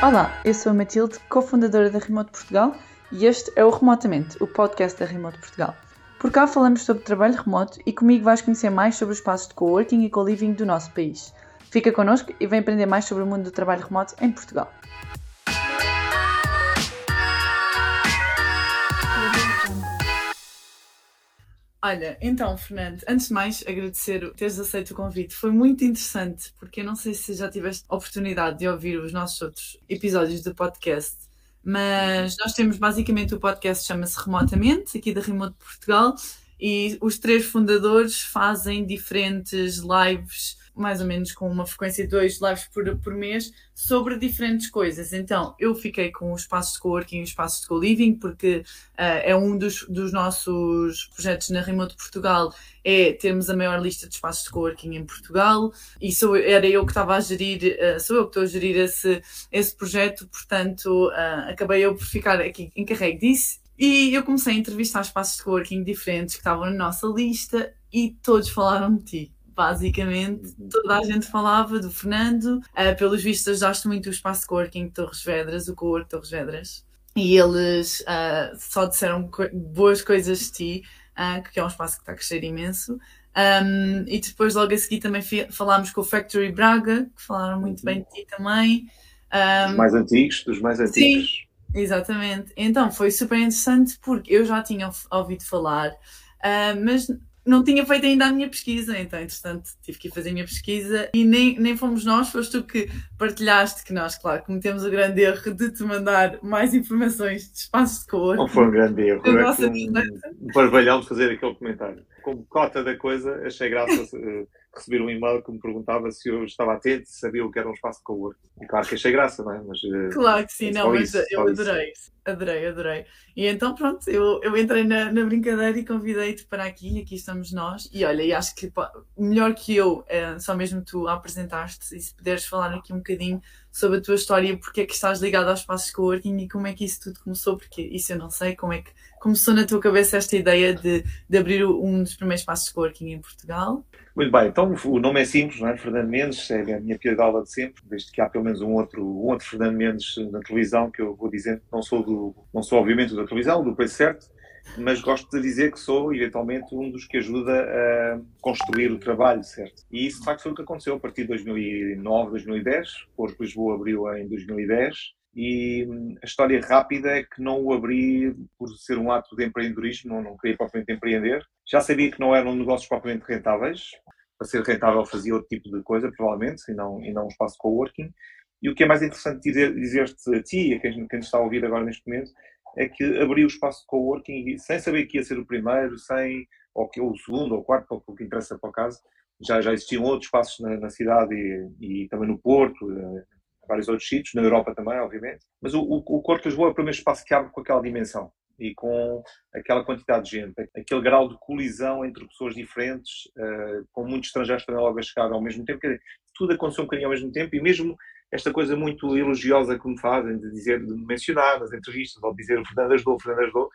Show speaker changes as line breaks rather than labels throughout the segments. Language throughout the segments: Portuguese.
Olá, eu sou a Matilde, cofundadora da Remote Portugal e este é o Remotamente, o podcast da Remote Portugal. Por cá falamos sobre trabalho remoto e comigo vais conhecer mais sobre os espaços de coworking e co-living do nosso país. Fica connosco e vem aprender mais sobre o mundo do trabalho remoto em Portugal. Olha, então, Fernando, antes de mais agradecer teres aceito o convite. Foi muito interessante, porque eu não sei se já tiveste oportunidade de ouvir os nossos outros episódios do podcast, mas nós temos basicamente o podcast chama-se Remotamente, aqui da Remote Portugal, e os três fundadores fazem diferentes lives mais ou menos com uma frequência de dois lives por, por mês sobre diferentes coisas. Então, eu fiquei com os espaços de coworking e os espaços de co-living, porque uh, é um dos, dos nossos projetos na Remote Portugal, é termos a maior lista de espaços de coworking em Portugal, e sou, era eu que estava a gerir, uh, sou eu que estou a gerir esse, esse projeto, portanto, uh, acabei eu por ficar aqui encarregue disso. E eu comecei a entrevistar espaços de coworking diferentes que estavam na nossa lista e todos falaram de ti basicamente toda a gente falava do Fernando. Uh, pelos vistos, ajudaste muito o espaço coworking de Torres Vedras, o cowork Torres Vedras. E eles uh, só disseram co boas coisas de ti, uh, que é um espaço que está a crescer imenso. Um, e depois, logo a seguir, também falámos com o Factory Braga, que falaram muito bem de ti também.
Um, dos mais antigos, dos mais antigos.
Sim, exatamente. Então, foi super interessante porque eu já tinha ouvido falar, uh, mas não tinha feito ainda a minha pesquisa, então, entretanto, tive que ir fazer a minha pesquisa e nem, nem fomos nós, foste tu que partilhaste que nós, claro, cometemos o grande erro de te mandar mais informações de espaços de cor.
Não foi um grande erro, é nossa um, um fazer aquele comentário. Como cota da coisa, achei graça receber um e-mail que me perguntava se eu estava atento, se sabia o que era um espaço de coworking. E claro que achei graça, não é? Mas,
eh, claro que sim, não, mas isso, eu adorei, isso. adorei, adorei. E então pronto, eu, eu entrei na, na brincadeira e convidei-te para aqui, e aqui estamos nós. E olha, e acho que melhor que eu, é, só mesmo tu apresentaste, e se puderes falar aqui um bocadinho sobre a tua história, porque é que estás ligado aos espaços de coworking e como é que isso tudo começou, porque isso eu não sei, como é que começou na tua cabeça esta ideia de, de abrir um dos primeiros espaços de coworking em Portugal?
Muito bem, então o nome é simples, não é? Fernando Mendes, é a minha piadola de sempre, desde que há pelo menos um outro, um outro Fernando Mendes na televisão, que eu vou dizer, não sou, do, não sou obviamente da televisão, do preço certo, mas gosto de dizer que sou, eventualmente, um dos que ajuda a construir o trabalho, certo? E isso, de facto, foi o que aconteceu a partir de 2009, 2010. Porto Lisboa abriu em 2010 e hum, a história rápida é que não o abri por ser um ato de empreendedorismo, não, não queria propriamente empreender. Já sabia que não eram negócios propriamente rentáveis. Para ser rentável fazia outro tipo de coisa, provavelmente, e não, e não um espaço coworking. E o que é mais interessante dizer-te dizer a ti, a quem, quem está a ouvir agora neste momento, é que abri o espaço de coworking sem saber que ia ser o primeiro, sem, ou que o segundo ou o quarto, ou o que interessa para o caso. Já, já existiam outros espaços na, na cidade e, e, também no Porto, eh, vários outros sítios, na Europa também, obviamente. Mas o, o, o Lisboa é o primeiro espaço que abre com aquela dimensão e com aquela quantidade de gente, aquele grau de colisão entre pessoas diferentes, uh, com muitos estrangeiros também logo a chegar ao mesmo tempo. Dizer, tudo aconteceu um bocadinho ao mesmo tempo e mesmo esta coisa muito elogiosa que me fazem de dizer, de mencionar nas entrevistas, ou dizer Fernando ajudou, Fernando ajudou,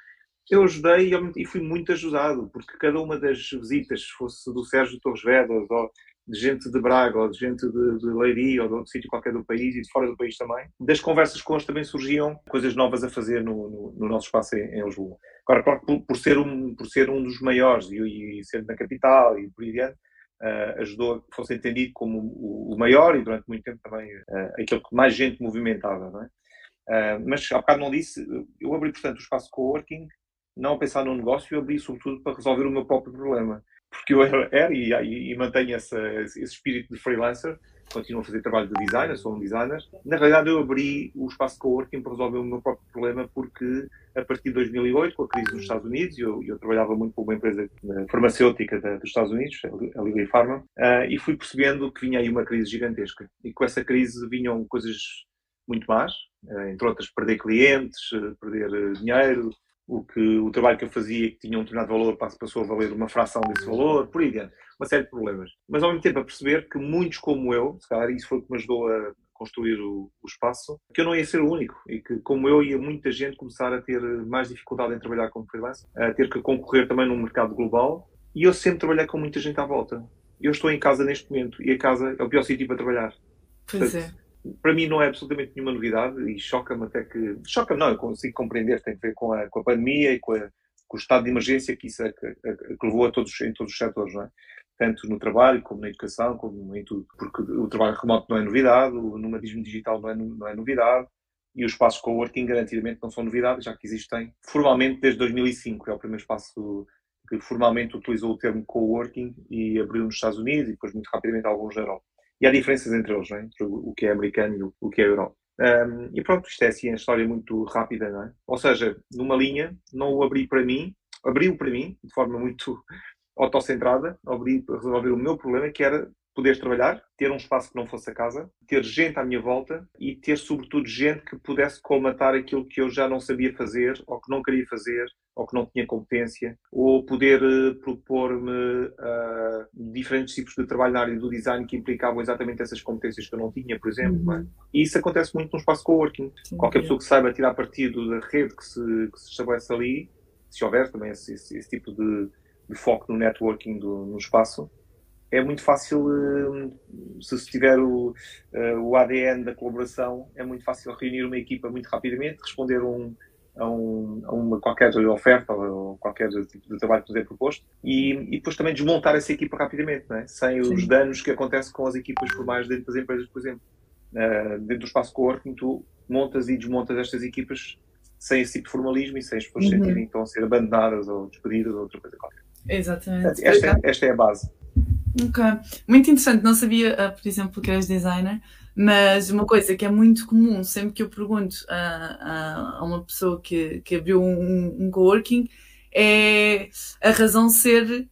eu ajudei e fui muito ajudado, porque cada uma das visitas, fosse do Sérgio Torres Vedras, ou de gente de Braga, ou de gente de, de Leiria, ou de outro sítio qualquer do país e de fora do país também. Das conversas com eles também surgiam coisas novas a fazer no, no, no nosso espaço em, em, Lisboa. Agora, claro, por, por, ser um, por ser um dos maiores e, e ser na capital e por aí adiante, uh, ajudou a que fosse entendido como o, o, maior e durante muito tempo também uh, aquele que mais gente movimentava. Não é? Uh, mas, há bocado não disse, eu abri, portanto, o espaço coworking não a pensar no negócio, eu abri sobretudo para resolver o meu próprio problema porque eu era e, e, e mantenho essa, esse espírito de freelancer, continuo a fazer trabalho de designer, sou um designer. Na realidade, eu abri o espaço coworking para resolver o meu próprio problema, porque a partir de 2008, com a crise nos Estados Unidos, eu, eu trabalhava muito para uma empresa eh, farmacêutica da, dos Estados Unidos, a Lilly Pharma, uh, e fui percebendo que vinha aí uma crise gigantesca. E com essa crise vinham coisas muito más, uh, entre outras, perder clientes, perder dinheiro, o que o trabalho que eu fazia que tinha um determinado valor passou a valer uma fração desse valor, por aí dentro, uma série de problemas. Mas ao mesmo tempo a perceber que muitos como eu, se calhar isso foi o que me ajudou a construir o, o, espaço, que eu não ia ser o único e que como eu ia muita gente começar a ter mais dificuldade em trabalhar como freelancer, a ter que concorrer também num mercado global e eu sempre trabalhei com muita gente à volta. Eu estou em casa neste momento e a casa é o pior sítio para trabalhar.
Pois Portanto, é
para mim não é absolutamente nenhuma novidade e choca-me até que. Choca-me, não, eu consigo compreender, tem a ver com a, com a pandemia e com, a, com, o estado de emergência que isso é, que, que levou a todos, em todos os setores, não é? Tanto no trabalho, como na educação, como em tudo. Porque o trabalho remoto não é novidade, o nomadismo digital não é, não é novidade e os espaços coworking garantidamente não são novidade, já que existem formalmente desde 2005. É o primeiro espaço que formalmente utilizou o termo coworking e abriu nos Estados Unidos e depois muito rapidamente alguns na Europa. E há diferenças entre eles, é? entre o que é americano e o que é Europa. Um, e pronto, isto é assim, a história muito rápida, não é? Ou seja, numa linha, não o abri para mim, abriu para mim, de forma muito autocentrada, abri para resolver o meu problema, que era poder trabalhar, ter um espaço que não fosse a casa, ter gente à minha volta e ter, sobretudo, gente que pudesse colmatar aquilo que eu já não sabia fazer, ou que não queria fazer, ou que não tinha competência, ou poder uh, propor-me uh, diferentes tipos de trabalho na área do design que implicavam exatamente essas competências que eu não tinha, por exemplo. É? Uhum. E isso acontece muito num espaço coworking. Sim, Qualquer pessoa que saiba tirar partido da rede que se, que se estabelece ali, se houver também esse, esse, esse tipo de, de, foco no networking do, no espaço, é muito fácil, eh, se tiver o, o ADN da colaboração, é muito fácil reunir uma equipa muito rapidamente, responder um, a, um, a, uma qualquer oferta ou qualquer tipo de trabalho que nos é proposto e, e depois também desmontar essa equipa rapidamente, é? sem Sim. os danos que acontecem com as equipas formais dentro das empresas, por exemplo. Uh, dentro do espaço coworking, tu montas e desmontas estas equipas sem esse tipo de formalismo e sem as pessoas uhum. sentirem a ser abandonadas ou despedidas ou outra coisa qualquer.
Exatamente.
Esta, é, esta é a base.
Ok. Muito interessante. Não sabia, uh, por exemplo, que eras designer, mas uma coisa que é muito comum, sempre que eu pergunto a, a uma pessoa que, que abriu um, um coworking, é a razão ser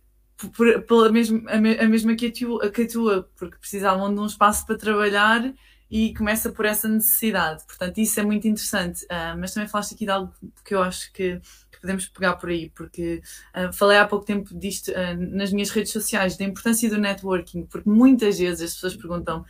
por, pela mesma, a, mesma que a, tua, que a tua, porque precisavam de um espaço para trabalhar e começa por essa necessidade. Portanto, isso é muito interessante. Uh, mas também falaste aqui de algo que eu acho que podemos pegar por aí, porque uh, falei há pouco tempo disto uh, nas minhas redes sociais, da importância do networking, porque muitas vezes as pessoas perguntam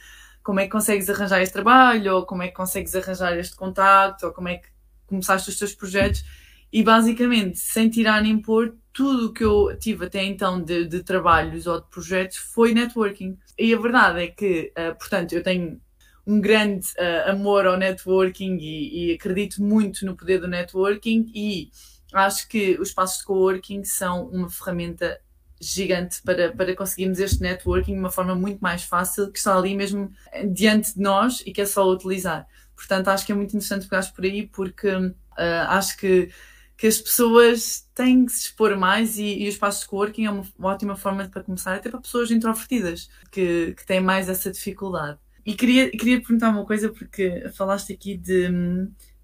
como é que consegues arranjar este trabalho, ou como é que consegues arranjar este contato, ou como é que começaste os teus projetos, e basicamente, sem tirar nem pôr, tudo o que eu tive até então de, de, trabalhos ou de projetos foi networking. E a verdade é que, uh, portanto, eu tenho um grande uh, amor ao networking e, e, acredito muito no poder do networking e acho que os espaços de coworking são uma ferramenta gigante para, para conseguirmos este networking de uma forma muito mais fácil, que está ali mesmo diante de nós e que é só utilizar. Portanto, acho que é muito interessante pegar por aí, porque uh, acho que, que as pessoas têm que se expor mais e, e os espaços de coworking é uma, uma ótima forma para começar, até para pessoas introvertidas, que, que têm mais essa dificuldade. E queria, queria perguntar uma coisa, porque falaste aqui de,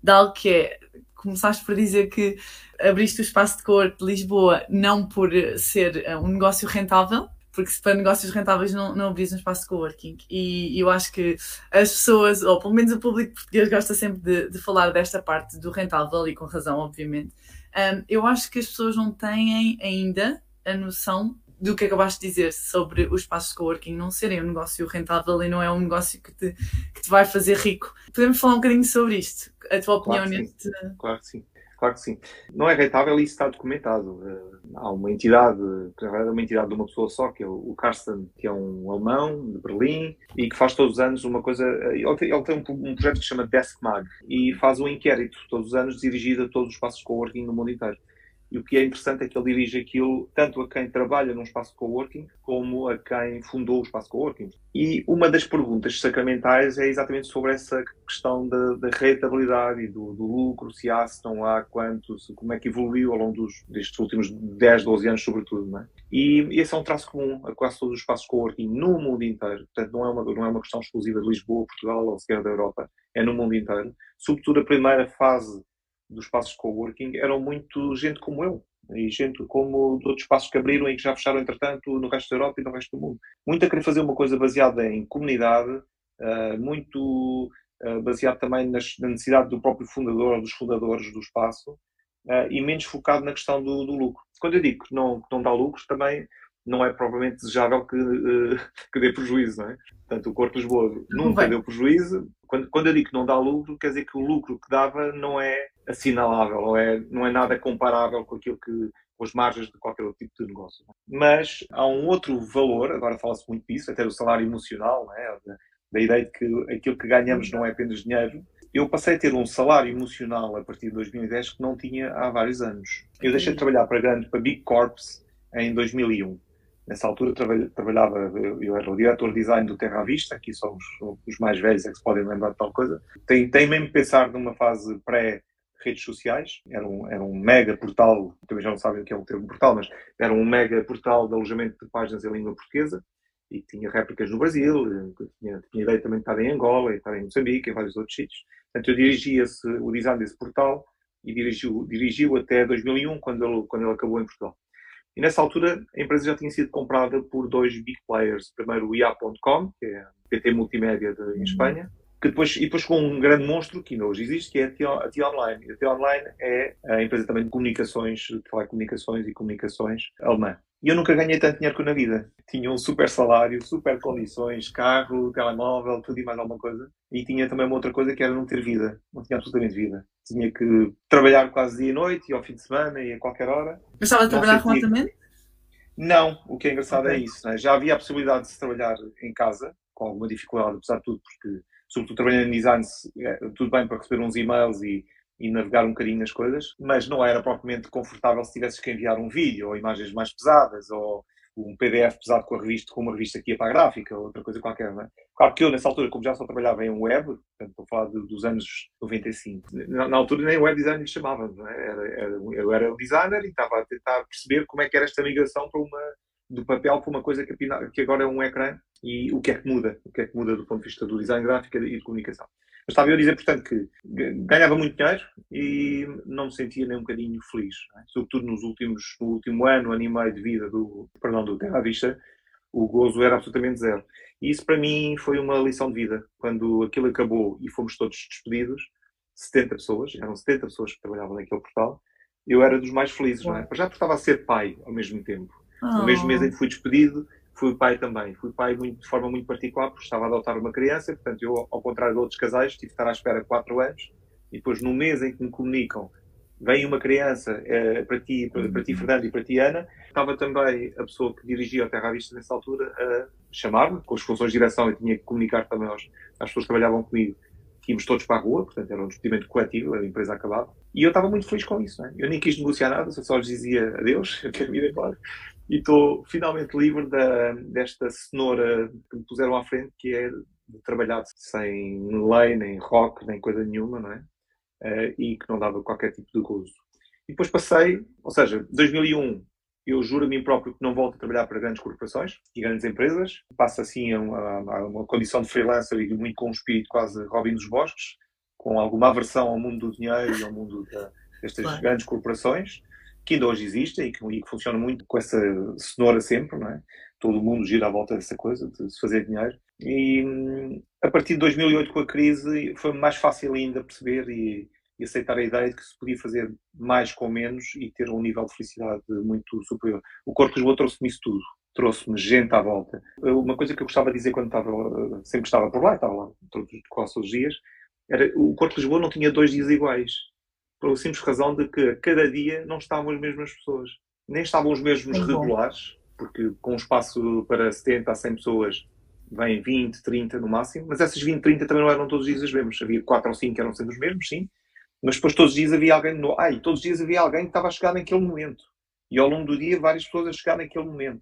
de algo que é começaste por dizer que abriste o espaço de cor de Lisboa não por ser eh, um negócio rentável, porque para negócios rentáveis não, não abris um espaço de coworking. E, e eu acho que as pessoas, ou pelo menos o público português, gosta sempre de, de falar desta parte do rentável, e com razão, obviamente. Um, eu acho que as pessoas não têm ainda a noção do que acabaste de dizer sobre os espaços de coworking não serem um negócio rentável e não é um negócio que te, que te vai fazer rico. Podemos falar um bocadinho sobre isto? A tua opinião
claro
neste.
Claro que sim. Claro que sim. Não é rentável e isso está documentado. Eh, há uma entidade, uma entidade de uma pessoa só, que é o Carsten, que é um alemão de Berlim e que faz todos os anos uma coisa. Eh, ele tem, ele tem um, um, projeto que se chama Deskmag e faz um inquérito todos os anos dirigido a todos os espaços de coworking no mundo inteiro. E o que é interessante é que ele dirige aquilo tanto a quem trabalha num espaço coworking como a quem fundou o espaço coworking. E uma das perguntas sacramentais é exatamente sobre essa questão da, da rentabilidade e do, do, lucro, se há, se não há, quanto, se, como é que evoluiu ao longo dos, destes últimos 10, 12 anos, sobretudo. Não é? E esse é um traço comum a quase todos os espaços coworking no mundo inteiro. Portanto, não é uma, não é uma questão exclusiva de Lisboa, Portugal ou sequer da Europa, é no mundo inteiro. Sobretudo a primeira fase dos espaços de coworking eram muito gente como eu e gente como de outros espaços que abriram e que já fecharam entretanto no resto da Europa e no resto do mundo. Muito a querer fazer uma coisa baseada em comunidade, uh, muito uh, baseado também nas, na necessidade do próprio fundador ou dos fundadores do espaço uh, e menos focado na questão do, do, lucro. Quando eu digo que não, que não dá lucros, também não é provavelmente desejável que, que dê prejuízo, não é? Portanto, o Corpo de Lisboa nunca deu prejuízo. Quando, quando eu digo que não dá lucro, quer dizer que o lucro que dava não é assinalável, ou é, não é nada comparável com aquilo que com as margens de qualquer outro tipo de negócio. Mas há um outro valor, agora fala-se muito disso, até do salário emocional, é? da ideia de que aquilo que ganhamos não é apenas dinheiro, eu passei a ter um salário emocional a partir de 2010 que não tinha há vários anos. Eu deixei de trabalhar para grande, para Big Corps em 2001. Nessa altura trabalhava, eu era o diretor de design do Terra à Vista, aqui só os, os mais velhos é que se podem lembrar de tal coisa. Tem, tem mesmo pensar numa fase pré redes sociais, era um, era um mega portal, também já não sabem o que é um termo portal, mas era um mega portal de alojamento de páginas em língua portuguesa, e tinha réplicas no Brasil, tinha, tinha ideia também de estar em Angola, e estar em Moçambique, em vários outros sítios. Portanto, eu dirigi esse, o design desse portal e dirigiu, dirigiu até 2001, quando ele, quando ele acabou em Portugal. E nessa altura a empresa já tinha sido comprada por dois big players. Primeiro o IA.com, que é a PT Multimédia de, em uhum. Espanha, que depois, e depois com um grande monstro que ainda hoje existe, que é a T-Online. A T-Online é a empresa também de comunicações, de telecomunicações e comunicações alemã. E eu nunca ganhei tanto dinheiro que na vida. Tinha um super salário, super condições, carro, telemóvel, tudo e mais alguma coisa. E tinha também uma outra coisa que era não ter vida. Não tinha absolutamente vida. Tinha que trabalhar quase dia e noite, e ao fim de semana, e a qualquer hora.
Mas estava a trabalhar remotamente?
Não, o que é engraçado é okay. é isso. Né? Já havia a possibilidade de se trabalhar em casa, com alguma dificuldade, apesar de tudo, porque, sobretudo trabalhando em design, é, tudo bem para receber uns e-mails e e navegar um bocadinho nas coisas, mas não era propriamente confortável se tivesses que enviar um vídeo ou imagens mais pesadas ou um PDF pesado com a revista, com uma revista que ia para a gráfica ou outra coisa qualquer, não é? Claro que eu, nessa altura, como já só trabalhava em web, portanto, estou a falar de, dos anos 95, na, na, altura nem web design lhe chamavam, não é? Era, era, eu era designer e estava a tentar perceber como é que era esta migração para uma, do papel para uma coisa que, que agora é um ecrã e o que é que muda, o que é que muda do ponto de vista do design gráfico e de comunicação. Mas estava eu a dizer, portanto, que ganhava muito dinheiro e não me sentia nem um bocadinho feliz. É? Sobretudo nos últimos, no último ano, ano e meio de vida do, perdão, do Terra à Vista, o gozo era absolutamente zero. E isso para mim foi uma lição de vida. Quando aquilo acabou e fomos todos despedidos, 70 pessoas, eram 70 pessoas que trabalhavam naquele portal, eu era dos mais felizes, não é? Já porque estava a ser pai ao mesmo tempo. No mesmo mês em que fui despedido, fui pai também. Fui pai muito, de forma muito particular, porque estava a adotar uma criança, portanto, eu, ao contrário de outros casais, tive que estar à espera quatro anos, e depois, no mês em que me comunicam, vem uma criança é, para, ti, para, para, ti, Fernando, e para ti, Ana, estava também a pessoa que dirigia a Terra à Vista nessa altura a chamar-me, com as funções de direção, e tinha que comunicar também aos, às pessoas que trabalhavam comigo que íamos todos para a rua, portanto era um despedimento coletivo, a empresa acabava. E eu estava muito feliz com isso. É? Eu nem quis negociar nada, só lhes dizia adeus, eu quero ir embora e estou finalmente livre da, desta cenoura que me puseram à frente, que é de trabalhar sem lei, nem rock, nem coisa nenhuma, não é? Uh, e que não dava qualquer tipo de gozo. E depois passei, ou seja, 2001 eu juro a mim próprio que não volto a trabalhar para grandes corporações e grandes empresas. Passo assim a uma, a uma condição de freelancer e muito com um espírito quase Robin dos Bosques, com alguma aversão ao mundo do dinheiro e ao mundo da, destas claro. grandes corporações que ainda hoje existem e que, e que funcionam muito com essa cenoura sempre, não é? Todo mundo gira à volta dessa coisa, de se fazer dinheiro. E hum, a partir de 2008, com a crise, foi mais fácil ainda perceber e, e, aceitar a ideia de que se podia fazer mais com menos e ter um nível de felicidade muito superior. O Corpo de Lisboa trouxe-me isso tudo. Trouxe-me gente à volta. Uma coisa que eu gostava de dizer quando estava, sempre estava por lá, estava lá todos, os dias, era o Corpo de Lisboa não tinha dois dias iguais pela simples razão de que cada dia não estavam as mesmas pessoas. Nem estavam os mesmos regulares, porque com um espaço para 70 a 100 pessoas vêm 20, 30 no máximo, mas essas 20, 30 também não eram todos os dias as mesmas. Havia 4 ou 5 que eram sempre os mesmos, sim, mas depois todos os dias havia alguém novo. Ai, todos os dias havia alguém que estava a chegar naquele momento. E ao longo do dia várias pessoas a chegar naquele momento.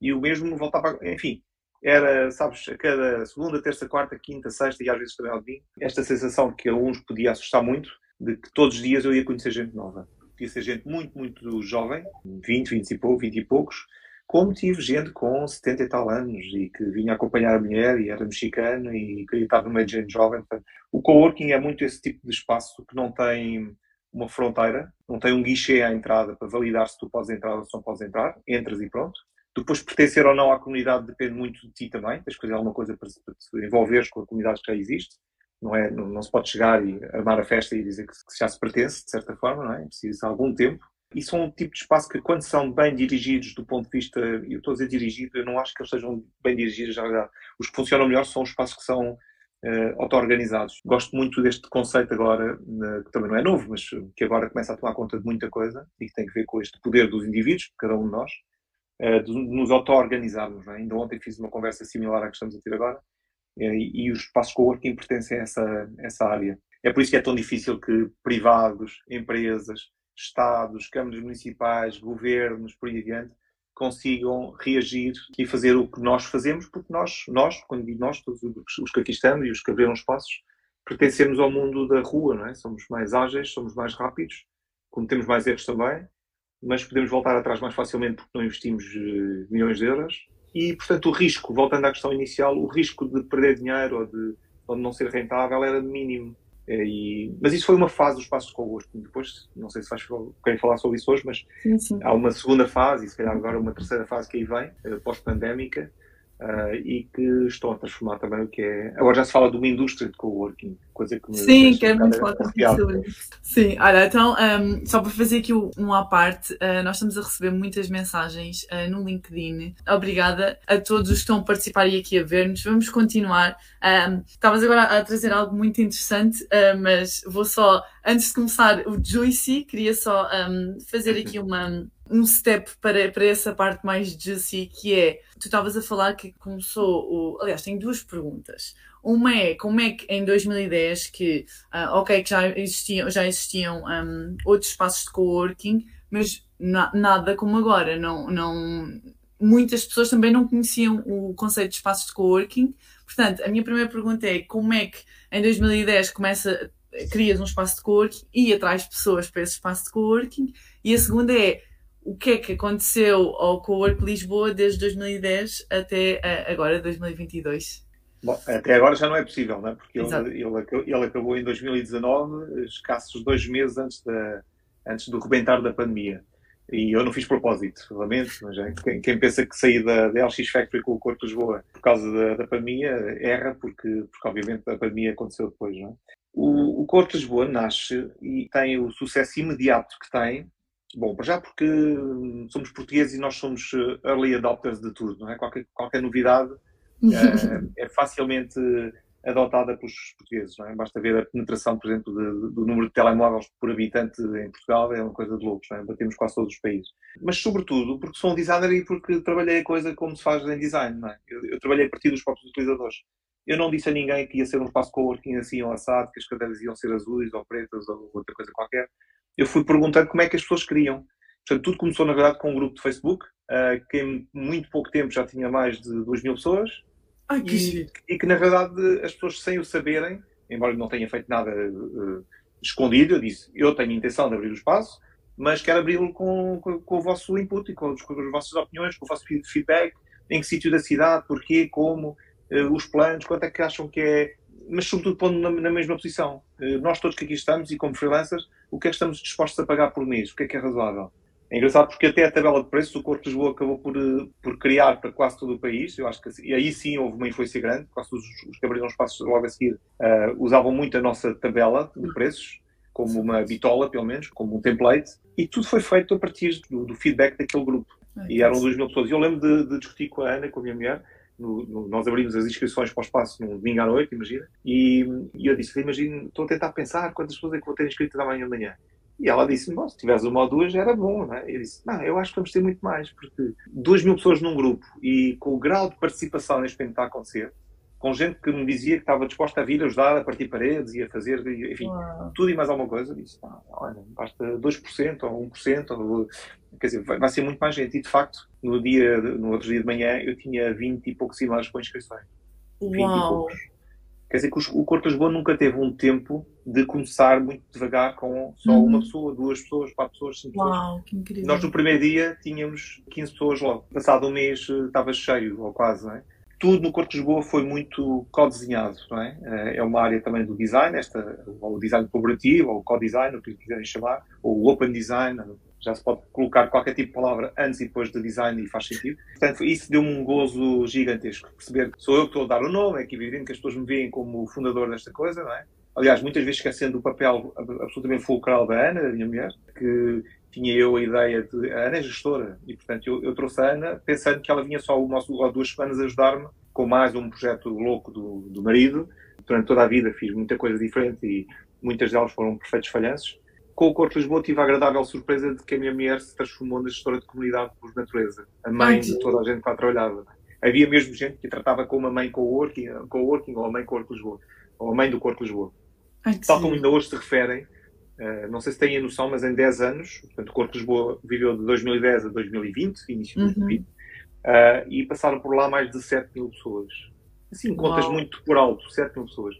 E o mesmo voltava, enfim, era, sabes, a cada segunda, terça, quarta, quinta, sexta e às vezes também ao domingo, esta sensação que a uns podia assustar muito, de que todos os dias eu ia conhecer gente nova. Podia ser gente muito, muito jovem, 20, 20 e, pouco, 20 e poucos, como tive gente com 70 e tal anos e que vinha acompanhar a mulher e era mexicano e queria estar no meio de gente jovem. O coworking é muito esse tipo de espaço que não tem uma fronteira, não tem um guichê à entrada para validar se tu podes entrar ou se não podes entrar, entras e pronto. Depois, pertencer ou não à comunidade depende muito de ti também, tens que fazer alguma coisa para, para te envolveres com a comunidade que já existe não, é, não, não, se pode chegar e armar a festa e dizer que, que já se pertence, de certa forma, não é? Precisa de algum tempo. E são um tipo de espaço que, quando são bem dirigidos do ponto de vista, eu estou a dizer dirigido, eu não acho que eles sejam bem dirigidos, já, os que funcionam melhor são os espaços que são uh, auto-organizados. Gosto muito deste conceito agora, que também não é novo, mas que agora começa a tomar conta de muita coisa e que tem que ver com este poder dos indivíduos, cada um de nós, uh, de nos auto-organizarmos. É? Ainda ontem fiz uma conversa similar à que estamos a ter agora, e, e os espaços coworking pertencem a essa, essa área. É por isso que é tão difícil que privados, empresas, Estados, câmaras municipais, governos, por aí adiante, consigam reagir e fazer o que nós fazemos, porque nós, nós quando digo nós, todos os que aqui estamos e os que abriram espaços, pertencemos ao mundo da rua, não é? Somos mais ágeis, somos mais rápidos, cometemos mais erros também, mas podemos voltar atrás mais facilmente porque não investimos uh, milhões de euros. E, portanto, o risco, voltando à questão inicial, o risco de perder dinheiro ou de, ou de não ser rentável era mínimo. É, e, mas isso foi uma fase dos passos de convosco. Depois, não sei se vais querer falar sobre isso hoje, mas sim, sim. há uma segunda fase, e se calhar agora uma terceira fase que aí vem, eh, pós-pandémica, uh, e que estão a transformar também o que é. Agora já se fala de uma indústria de coworking, coisa que me
Sim, quero muito falar contigo sobre isso. Sim, olha, então, um, só para fazer aqui um à parte, uh, nós estamos a receber muitas mensagens uh, no LinkedIn. Obrigada a todos os que estão a participar e aqui a ver-nos. Vamos continuar. Um, estavas agora a trazer algo muito interessante, mas vou só, antes de começar o Juicy, queria só um, fazer aqui uma um step para, para essa parte mais juicy, que é, tu estavas a falar que começou o... Aliás, tenho duas perguntas. Uma é, como é que em 2010, que, uh, ok, que já existiam, já existiam um, outros espaços de coworking, mas na, nada como agora, não, não... Muitas pessoas também não conheciam o conceito de espaços de coworking. Portanto, a minha primeira pergunta é, como é que em 2010 começa, crias um espaço de coworking e atrás pessoas para esse espaço de coworking? E a segunda é, o que é que aconteceu ao Cowork Lisboa desde 2010 até agora, 2022?
Bom, até agora já não é possível, não é? porque ele, ele, ele, acabou em 2019, escassos dois meses antes, da, antes do rebentar da pandemia. E eu não fiz propósito, lamento, mas é, quem, quem, pensa que sair da, da LX Factory com o Corpo de Lisboa por causa da, da, pandemia erra, porque, porque obviamente a pandemia aconteceu depois. Não é? O, o Corpo de Lisboa nasce e tem o sucesso imediato que tem Bom, para já porque hum, somos portugueses e nós somos eh, early adopters de tudo, não é? Qualquer, qualquer novidade é, é, facilmente adotada pelos portugueses, não é? Basta ver a penetração, por exemplo, de, do número de telemóveis por habitante em Portugal, é uma coisa de loucos, não é? Batemos quase todos os países. Mas, sobretudo, porque sou um designer e porque trabalhei a coisa como se faz em design, não é? Eu, eu trabalhei a partir dos próprios utilizadores. Eu não disse a ninguém que ia ser um espaço coworking assim ou assado, que as cadeiras iam ser azuis ou pretas ou outra coisa qualquer eu fui perguntando como é que as pessoas queriam. Portanto, tudo começou, na verdade, com um grupo de Facebook, uh, que em muito pouco tempo já tinha mais de 2 mil pessoas. Ai, que e, e, que, na verdade, as pessoas, sem o saberem, embora eu não tenha feito nada uh, escondido, eu disse, eu tenho a intenção de abrir o espaço, mas quero abri-lo com, com, com, o vosso input e com, com, as vossas opiniões, com o vosso feedback, em que sítio da cidade, porquê, como, uh, os planos, quanto é que acham que é mas sobretudo pondo na, na, mesma posição. Eh, nós todos que aqui estamos e como freelancers, o que é que estamos dispostos a pagar por mês? O que é que é razoável? É engraçado porque até a tabela de preços o Corpo de Lisboa acabou por, eh, por criar para quase todo o país. Eu acho que e aí sim houve uma influência grande. Quase os, os que abriram espaços logo a seguir uh, usavam muito a nossa tabela de preços, como uma bitola, pelo menos, como um template. E tudo foi feito a partir do, do feedback daquele grupo. e eram 2 mil pessoas. E eu lembro de, de discutir com a Ana, com a minha mulher, no, no, nós abrimos as inscrições para o espaço num domingo à noite, imagina, e, e eu disse, imagina, estou a tentar pensar quantas pessoas é que vou ter inscritas amanhã de manhã. E ela disse, se tiveres uma ou duas era bom, não é? Eu disse, não, eu acho que vamos ter muito mais, porque duas mil pessoas num grupo e com o grau de participação neste momento que está a acontecer, com gente que me dizia que estava disposta a vir ajudar a partir paredes e a fazer, enfim, Uau. tudo e mais alguma coisa. Disse, ah, olha, basta 2% ou 1%, ou, quer dizer, vai, vai, ser muito mais gente. E de facto, no, dia, no outro dia de manhã, eu tinha 20 e poucos e-mails com inscrições.
Uau!
Quer dizer que o Corpo de Lisboa nunca teve um tempo de começar muito devagar com só uhum. uma pessoa, duas pessoas, quatro pessoas, cinco
Uau,
pessoas.
Que incrível.
Nós no primeiro dia tínhamos 15 pessoas logo. Passado um mês eh, estava cheio, ou quase, não é? Tudo no Corpo de Lisboa foi muito co-desenhado, é? Eh, é uma área também do design, esta, ou o design colaborativo, ou o co-design, o que quiserem chamar, ou o open design, já se pode colocar qualquer tipo de palavra antes e depois de design e faz sentido. Portanto, isso deu-me um gozo gigantesco. Perceber que sou eu que estou a dar o nome, é que evidente que as pessoas me veem como fundador desta coisa, não é? Aliás, muitas vezes esquecendo o papel absolutamente fulcral da Ana, da minha mulher, que tinha eu a ideia de. A Ana é gestora, e portanto eu, eu trouxe a Ana pensando que ela vinha só uma ou duas semanas ajudar-me com mais um projeto louco do, do marido. Durante toda a vida fiz muita coisa diferente e muitas delas foram perfeitos falhanços. Com o Corpo de Lisboa tive a agradável surpresa de que a minha mulher se transformou na gestora de comunidade por natureza, a mãe de toda a gente que lá trabalhava. havia mesmo gente que tratava como a mãe coworking, coworking ou a mãe Corpo Lisboa, ou a mãe do Corpo Lisboa.
Ai,
Tal como ainda hoje se referem, uh, não sei se têm a noção, mas em 10 anos, portanto, o Corpo Lisboa viveu de 2010 a 2020, início de
Uhum.
2020, uh, e passaram por lá mais de 7 mil pessoas. Assim, contas
Uau.
muito por alto, 7 mil pessoas.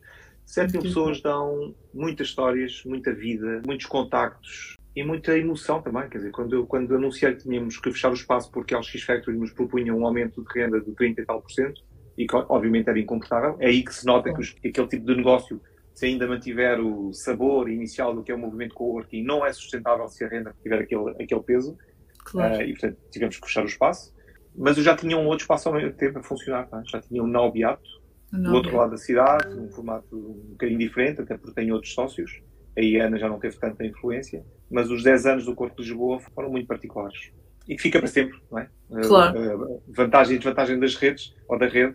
7 mil pessoas dão muitas histórias, muita vida, muitos contactos e muita emoção também. Quer dizer, quando, eu, quando anunciei que tínhamos que fechar o espaço porque a LX Factory nos propunha um aumento de renda de 30 e tal por cento, e que obviamente era incomportável, é aí que se nota que, os- que aquele tipo de negócio, se ainda mantiver o sabor inicial do que é o movimento coworking, não é sustentável se a renda tiver aquele, aquele peso.
Claro.
Eh, e portanto tivemos que fechar o espaço. Mas eu já tinha um outro espaço ao mesmo tempo a funcionar. tá? Já tinha um na Obiato, do outro lado da cidade, num formato um bocadinho diferente, até porque tem outros sócios. Aí a Ana já não teve tanta influência. Mas os 10 anos do Corpo de Lisboa foram muito particulares. E que fica para sempre, não é?
Claro.
A, a vantagem e desvantagem das redes, ou da rede,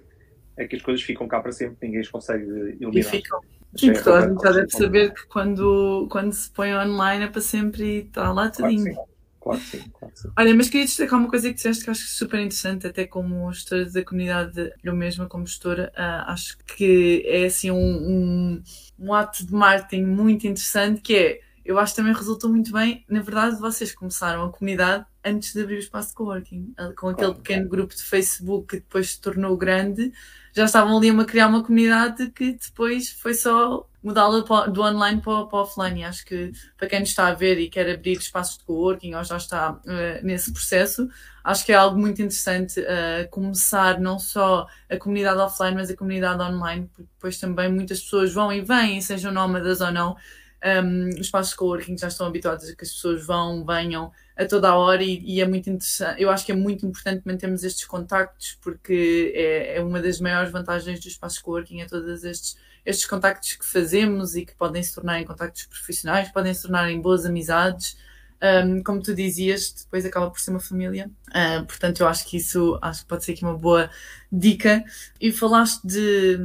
é que as coisas ficam cá para sempre, ninguém as consegue
E
eliminar.
ficam. Sim,
é
porque toda a gente já deve saber que quando, quando se põe online é para sempre e está lá
Claro
tudinho.
sim. Claro que sim, claro que sim.
Olha, mas queria destacar uma coisa que disseste que acho super interessante, até como gestora da comunidade, eu mesma como gestora, ah, acho que é assim um, um, um ato de marketing muito interessante, que é, eu acho que também resultou muito bem, na verdade vocês começaram a comunidade antes de abrir o espaço de coworking, ah, com aquele pequeno grupo de Facebook que depois se tornou grande, já estavam ali a criar uma comunidade que depois foi só mudá-la do online para, o- para offline. E acho que para quem nos está a ver e quer abrir espaços de coworking ou já está eh, nesse processo, acho que é algo muito interessante eh, começar não só a comunidade offline, mas a comunidade online, porque depois também muitas pessoas vão e vêm, sejam nómadas ou não. Um, os espaços de coworking já estão habituados a que as pessoas vão, venham a toda a hora e, e é muito interessante. Eu acho que é muito importante mantermos estes contactos porque é, é uma das maiores vantagens dos espaços de coworking, é todos estes, estes contactos que fazemos e que podem se tornar em contactos profissionais, podem se tornar em boas amizades. Um, como tu dizias, depois acaba por ser uma família. Uh, portanto, eu acho que isso acho que pode ser aqui uma boa dica. E falaste de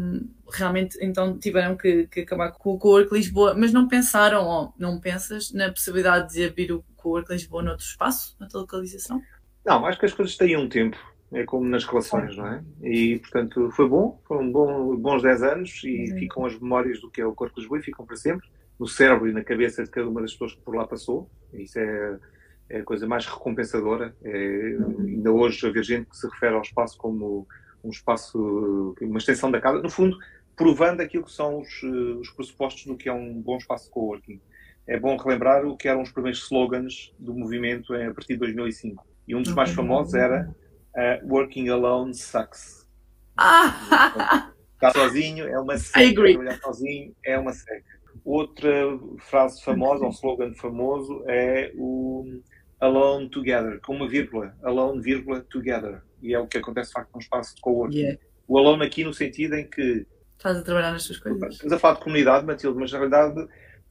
realmente então tiveram que, que acabar com o Cowork Lisboa, mas não pensaram ou não pensas na possibilidade de abrir o Cowork Lisboa noutro espaço, noutra localização?
Não, acho que as coisas têm um tempo. É como nas relações, não é? E, portanto, foi bom. Foram bom, bons 10 anos e
Uhum.
ficam as memórias do que é o Corpo de Lisboa e ficam para sempre. No cérebro e na cabeça de cada uma das pessoas que por lá passou. Isso é, é a coisa mais recompensadora. É, ainda hoje haver gente que se refere ao espaço como um espaço, uma extensão da casa. No fundo, provando aquilo que são os, eh, os pressupostos do que é um bom espaço de coworking. É bom relembrar o que eram os primeiros slogans do movimento a partir de 2005. E um dos mais famosos era uh, Working Alone Sucks.
Ah!
Estar sozinho é uma
I
seca.
agree.
Trabalhar sozinho é uma seca. Outra frase famosa, ou slogan famoso, é o Alone Together, com uma vírgula. Alone, vírgula, together. E é o que acontece, de facto, num espaço de coworking.
Yeah.
O alone aqui no sentido em que
Estás a trabalhar nas tuas coisas.
Estamos a falar de comunidade, Matilde, mas na realidade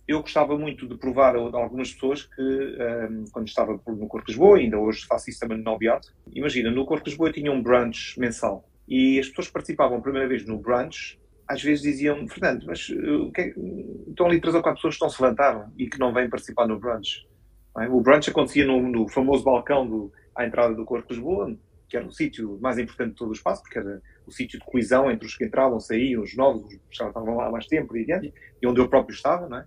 eu gostava muito de provar a algumas pessoas que, um, quando estava no Corpo de Lisboa, ainda hoje faço isso também no Nobiato, imagina, no Corpo de Lisboa eu tinha um brunch mensal e as pessoas participavam a primeira vez no brunch às vezes diziam, Fernando, mas uh, que estão ali três ou quatro pessoas que não se levantaram e que não vêm participar no brunch. é? O brunch acontecia no, no famoso balcão do, à entrada do Corpo de Lisboa, que era o sítio mais importante de todo o espaço, porque era o sítio de coesão entre os que entravam, saíam, os novos, os que estavam lá há mais tempo e adiante, e onde eu próprio estava, não é?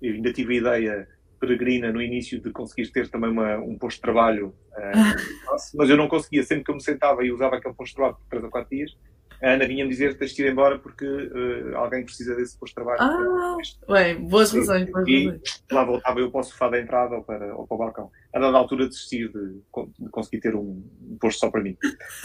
Eu ainda tive a ideia peregrina no início de conseguir ter também uma, um posto de trabalho, eh, mas eu não conseguia. Sempre que eu me sentava e usava aquele posto de trabalho por 3 ou 4 dias, Ana vinha-me dizer tens de ir embora porque eh, alguém precisa desse posto de trabalho.
Ah, bem, boas razões, boas
E
razões.
lá voltava eu para o sofá da entrada ou para, ou para o balcão. A dada altura desisti de, de conseguir ter um, posto só para mim.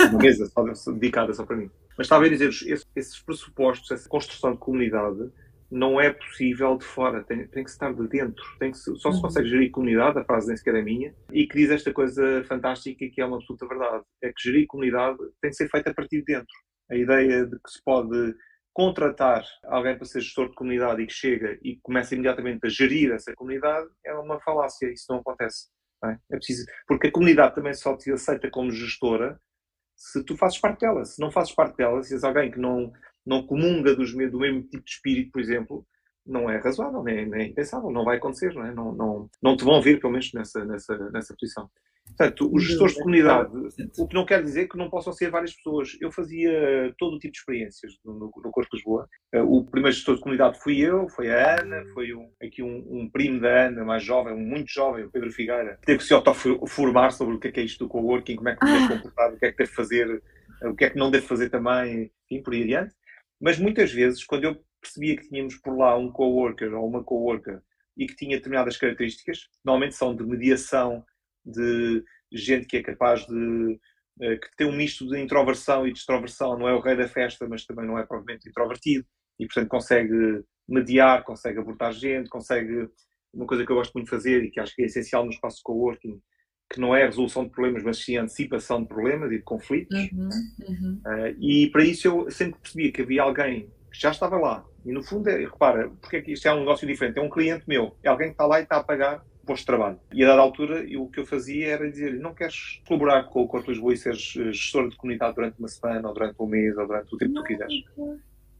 Uma mesa só, só dedicada só para mim. Mas estava a dizer, esses, esses pressupostos, essa construção de comunidade, não é possível de fora, tem, tem que estar de dentro. Tem que se- só se
Uhum.
consegue gerir comunidade, a frase nem sequer é minha, e que diz esta coisa fantástica que é uma absoluta verdade. É que gerir comunidade tem que ser feita a partir de dentro. A ideia de que se pode contratar alguém para ser gestor de comunidade e que chega e começa imediatamente a gerir essa comunidade é uma falácia, isso não acontece. não é? É preciso, porque a comunidade também só te aceita como gestora se tu fazes parte dela. Se não fazes parte dela, se és alguém que não, não comunga dos, do mesmo tipo de espírito, por exemplo, não é razoável, nem, nem impensável, não vai acontecer, não é? Não, não, não te vão ver, pelo menos, nessa, nessa, nessa posição. Portanto, os gestores de comunidade, o que não quer dizer que não possam ser várias pessoas. Eu fazia todo o tipo de experiências no, no Corpo de Lisboa. Eh, o primeiro gestor de comunidade fui eu, foi a Ana, foi um, aqui um, um, primo da Ana, mais jovem, muito jovem, o Pedro Figueira. Teve que se autoformar sobre o que é, que é isto do coworking, como é que deve comportar, o que é que deve fazer, o que é que não deve fazer também, enfim, por aí adiante. Mas muitas vezes, quando eu percebia que tínhamos por lá um coworker ou uma coworker e que tinha determinadas características, normalmente são de mediação, de gente que é capaz de. Eh, que tem um misto de introversão e de extroversão, não é o rei da festa, mas também não é provavelmente introvertido, e portanto consegue mediar, consegue abordar gente, consegue. Uma coisa que eu gosto muito de fazer e que acho que é essencial no espaço de coworking, que não é a resolução de problemas, mas sim a antecipação de problemas e de conflitos. Uhum, uhum. Uh, e para isso eu sempre percebia que havia alguém que já estava lá. E no fundo, é, repara, porque é que isto é um negócio diferente? É um cliente meu, é alguém que está lá e está a pagar posto de trabalho. E a dada altura, eu, o que eu fazia era dizer não queres colaborar com o Corpo de Lisboa e seres eh, gestor de comunidade durante uma semana, ou durante um mês, ou durante o tempo que tu quiseres.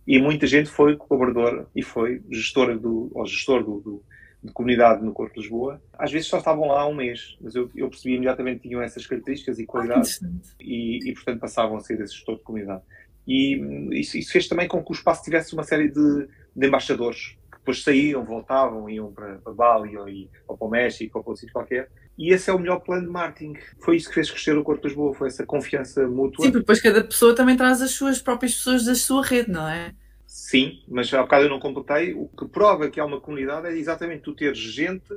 E muita gente foi colaboradora e foi gestora do, ou gestor do, do de comunidade no Corpo de Lisboa. Às vezes só estavam lá há um mês, mas eu, eu percebi imediatamente que tinham essas características e qualidades ah, e, e, portanto, passavam a ser esse gestor de comunidade. E hum, isso, isso, fez também com que o espaço tivesse uma série de, de embaixadores depois saíam, voltavam, iam para, para Bali ou, ou para o México ou para outro sítio qualquer. E esse é o melhor plano de marketing. Foi isso que fez crescer o Corpo de Lisboa, foi essa confiança mútua.
Sim, depois cada pessoa também traz as suas próprias pessoas da sua rede, não é?
Sim, mas há bocado eu não completei. O que prova que há uma comunidade é exatamente tu teres gente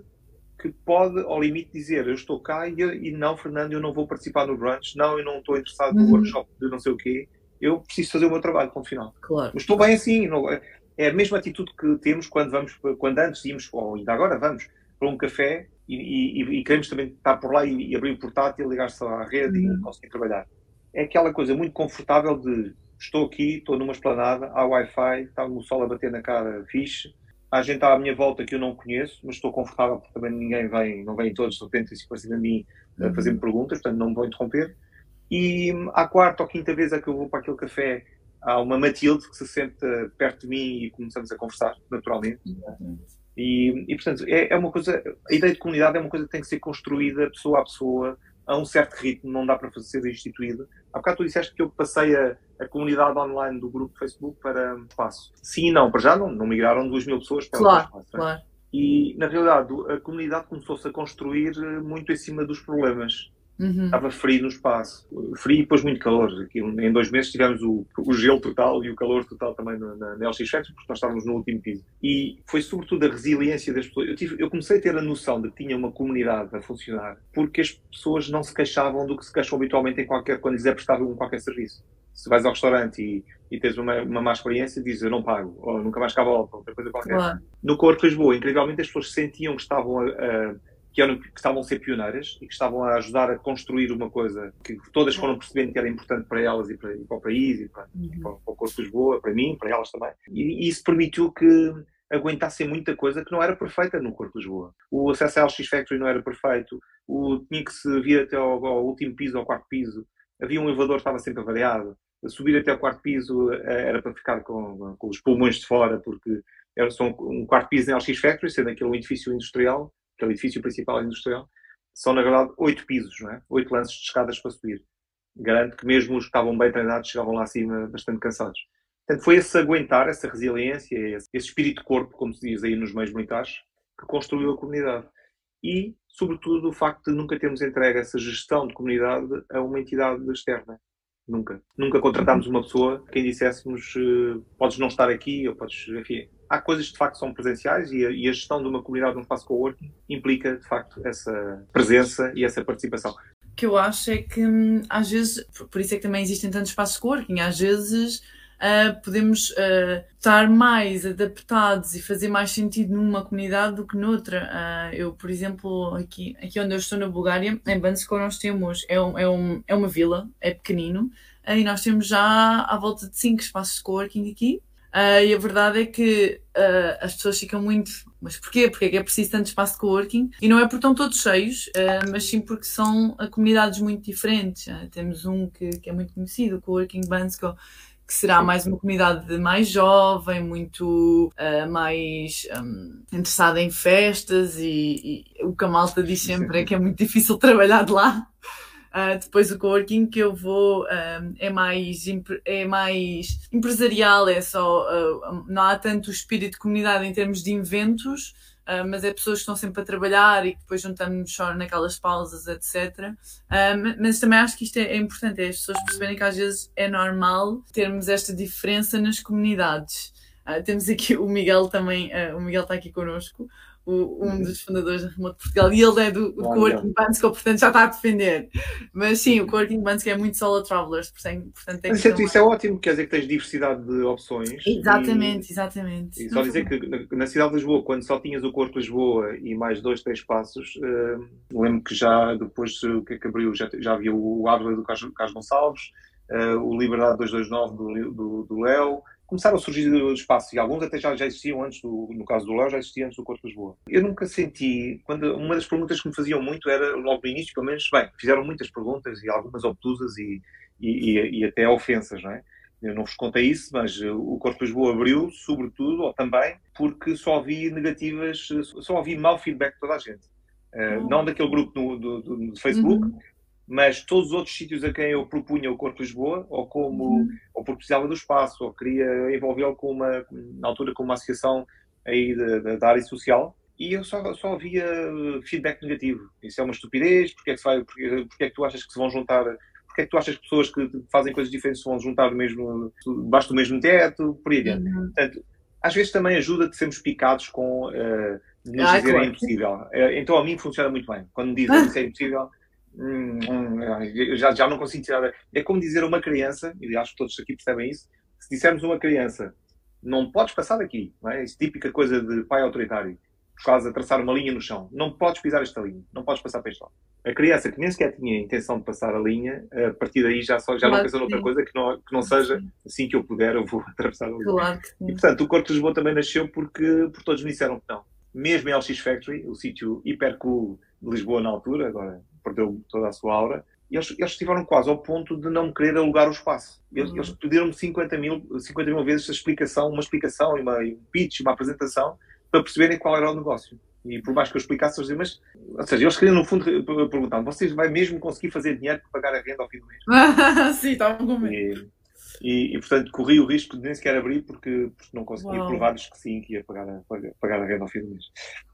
que pode, ao limite, dizer eu estou cá e, e não, Fernando, eu não vou participar no brunch, não, eu não estou interessado no uhum. workshop de não sei o quê. Eu preciso fazer o meu trabalho, ponto final.
Claro.
Mas estou bem assim. Não, é a mesma atitude que temos quando vamos, quando antes íamos, ou ainda agora vamos, para um café e, e, e queremos também estar por lá e, e abrir o portátil, ligar-se à rede uhum. e conseguir trabalhar. É aquela coisa muito confortável de estou aqui, estou numa esplanada, há Wi-Fi, está o sol a bater na cara fixe, há gente à minha volta que eu não conheço, mas estou confortável porque também ninguém vem, não vem todos de repente para cima de mim a uhum. fazer-me perguntas, portanto não me vou interromper. E à quarta ou quinta vez é que eu vou para aquele café há uma Matilde que se senta perto de mim e começamos a conversar, naturalmente. E, e, portanto, é, é, uma coisa, a ideia de comunidade é uma coisa que tem que ser construída pessoa a pessoa, a um certo ritmo, não dá para ser instituída. Há bocado tu disseste que eu passei a, a comunidade online do grupo Facebook para espaço. Sim e não, para já não, não migraram duas mil pessoas para
claro, espaço. É? Claro.
E, na realidade, a comunidade começou-se a construir muito em cima dos problemas. Uhum. Estava frio no espaço. Frio e depois muito calor. Aqui, em dois meses tivemos o, o gelo total e o calor total também na, na, na LX Factory, porque nós estávamos no último piso. E foi sobretudo a resiliência das pessoas. Eu, tive, eu comecei a ter a noção de que tinha uma comunidade a funcionar porque as pessoas não se queixavam do que se queixam habitualmente em qualquer, quando lhes é prestado um qualquer serviço. Se vais ao restaurante e, e tens uma, uma má experiência, dizes eu não pago, ou nunca mais cá volto, outra coisa qualquer. Claro. No Corpo de Lisboa, incrivelmente, as pessoas sentiam que estavam a, a que, eram, que estavam a ser pioneiras e que estavam a ajudar a construir uma coisa que todas foram percebendo que era importante para elas e para, e para o país e para, uhum. para, para, o Corpo de Lisboa, para mim, para elas também. E, e isso permitiu que aguentassem muita coisa que não era perfeita no Corpo de Lisboa. O acesso à LX Factory não era perfeito, o, tinha que se vir até ao, ao último piso, ao quarto piso, havia um elevador que estava sempre avariado, subir até ao quarto piso eh, era para ficar com, com os pulmões de fora, porque era só um, um quarto piso na LX Factory, sendo aquele um edifício industrial, que é o edifício principal industrial, são na verdade oito pisos, não é? oito lances de escadas para subir. Garanto que mesmo os que estavam bem treinados chegavam lá acima bastante cansados. Portanto, foi esse aguentar, essa resiliência, esse, espírito de corpo, como se diz aí nos meios militares, que construiu a comunidade. E, sobretudo, o facto de nunca termos entregue essa gestão de comunidade a uma entidade externa. Nunca. Nunca contratámos uma pessoa quem disséssemos uh, podes não estar aqui, ou podes, enfim, há coisas que de facto são presenciais e a, e a gestão de uma comunidade num espaço coworking implica de facto essa presença e essa participação.
Que eu acho é que hum, às vezes, por isso é que também existem tantos espaços coworking, às vezes uh, podemos uh, estar mais adaptados e fazer mais sentido numa comunidade do que noutra. Uh, eu, por exemplo, aqui, aqui onde eu estou na Bulgária, em Bansko nós temos, é, um, é, um, é uma vila, é pequenino, e nós temos já à volta de cinco espaços de coworking aqui. Uh, e a verdade é que uh, as pessoas ficam muito. Mas porquê? Porque é que é preciso tanto espaço de coworking? E não é porque estão todos cheios, uh, mas sim porque são comunidades muito diferentes. temos um que, que, é muito conhecido, o Coworking Bansko, que será mais uma comunidade mais jovem, muito uh, mais um, interessada em festas e, e, o que a malta diz sempre é que é muito difícil trabalhar de lá. Uh, depois o coworking que eu vou um, é, mais, é mais empresarial, é só uh, não há tanto espírito de comunidade em termos de eventos, Uh, mas é pessoas que estão sempre a trabalhar e que depois juntamos só naquelas pausas, etc. Mas também acho que isto é, é, importante, é as pessoas perceberem que às vezes é normal termos esta diferença nas comunidades. Temos aqui o Miguel também, o Miguel está aqui connosco o, um uhum. dos fundadores da Remote Portugal, e ele é do, do Coworking Bandsco, portanto já está a defender. Mas sim, o Coworking Bandsco é muito solo travelers, portanto
é Mas isso, isso é ótimo, quer dizer que tens diversidade de opções.
Exatamente, e, exatamente.
E só dizer que na, na, cidade de Lisboa, quando só tinhas o Corpo Lisboa e mais dois, três passos, uh, lembro que já depois o que é que abriu, já, já havia o Árvore do Carlos, Carlos Gonçalves, uh, o Liberdade 229 do, do, do Léo, começaram a surgir espaços, e alguns até já, já existiam antes, do, no caso do Léo, já existiam antes do Corpo de Lisboa. Eu nunca senti, quando uma das perguntas que me faziam muito era, logo no início, pelo menos, bem, fizeram muitas perguntas e algumas obtusas e, e, e, até ofensas, não é? Eu não vos contei isso, mas o Corpo de Lisboa abriu, sobretudo, ou também, porque só ouvi negativas, só ouvi mau feedback de toda a gente. Uh, não daquele grupo no, do, do, do Facebook, uhum mas todos os outros sítios a quem eu propunha o Corpo Lisboa, ou como, uhum. ou porque precisava do espaço, ou queria envolvê-lo com uma, na altura com uma associação aí da, da área social, e eu só, só via feedback negativo. Isso é uma estupidez, porque é que, vai, porque, porque é que tu achas que se vão juntar, porque é que tu achas que pessoas que fazem coisas diferentes se vão juntar mesmo, debaixo do mesmo teto, por aí adiante. Uhum. Portanto, às vezes também ajuda de sermos picados com uh, nos ah, dizer claro. é impossível. Uh, então a mim funciona muito bem. Quando me dizem que é impossível, Hum, hum, já, já não consigo tirar. É como dizer a uma criança, e acho que todos aqui percebem isso, se dissermos a uma criança, não podes passar daqui, não é? Isso típica coisa de pai autoritário, por causa de traçar uma linha no chão. Não podes pisar esta linha, não podes passar para este lado. A criança que nem sequer tinha a intenção de passar a linha, a partir daí já, só, já não pensa noutra coisa que não, que não seja assim que eu puder, eu vou atravessar a linha. Claro. E portanto, o Corpo de Lisboa também nasceu porque, porque todos me disseram que não. Mesmo em LX Factory, o sítio hiper cool de Lisboa na altura, agora perdeu toda a sua aura. E eles, eles estiveram quase ao ponto de não querer alugar o espaço. Eles, uhum. eles pediram-me 50 mil, 50 mil vezes explicação, uma explicação, uma, um pitch, uma apresentação, para perceberem qual era o negócio. E por mais que eu explicasse, eles diziam, mas, ou seja, eles queriam no fundo perguntar: vocês vai mesmo conseguir fazer dinheiro para pagar a renda ao fim do mês?
Sim, estavam com medo.
E, e, portanto, corri o risco de nem sequer abrir porque, porque não conseguia provar-lhes que sim, que ia pagar a, pagar a renda ao fim do mês.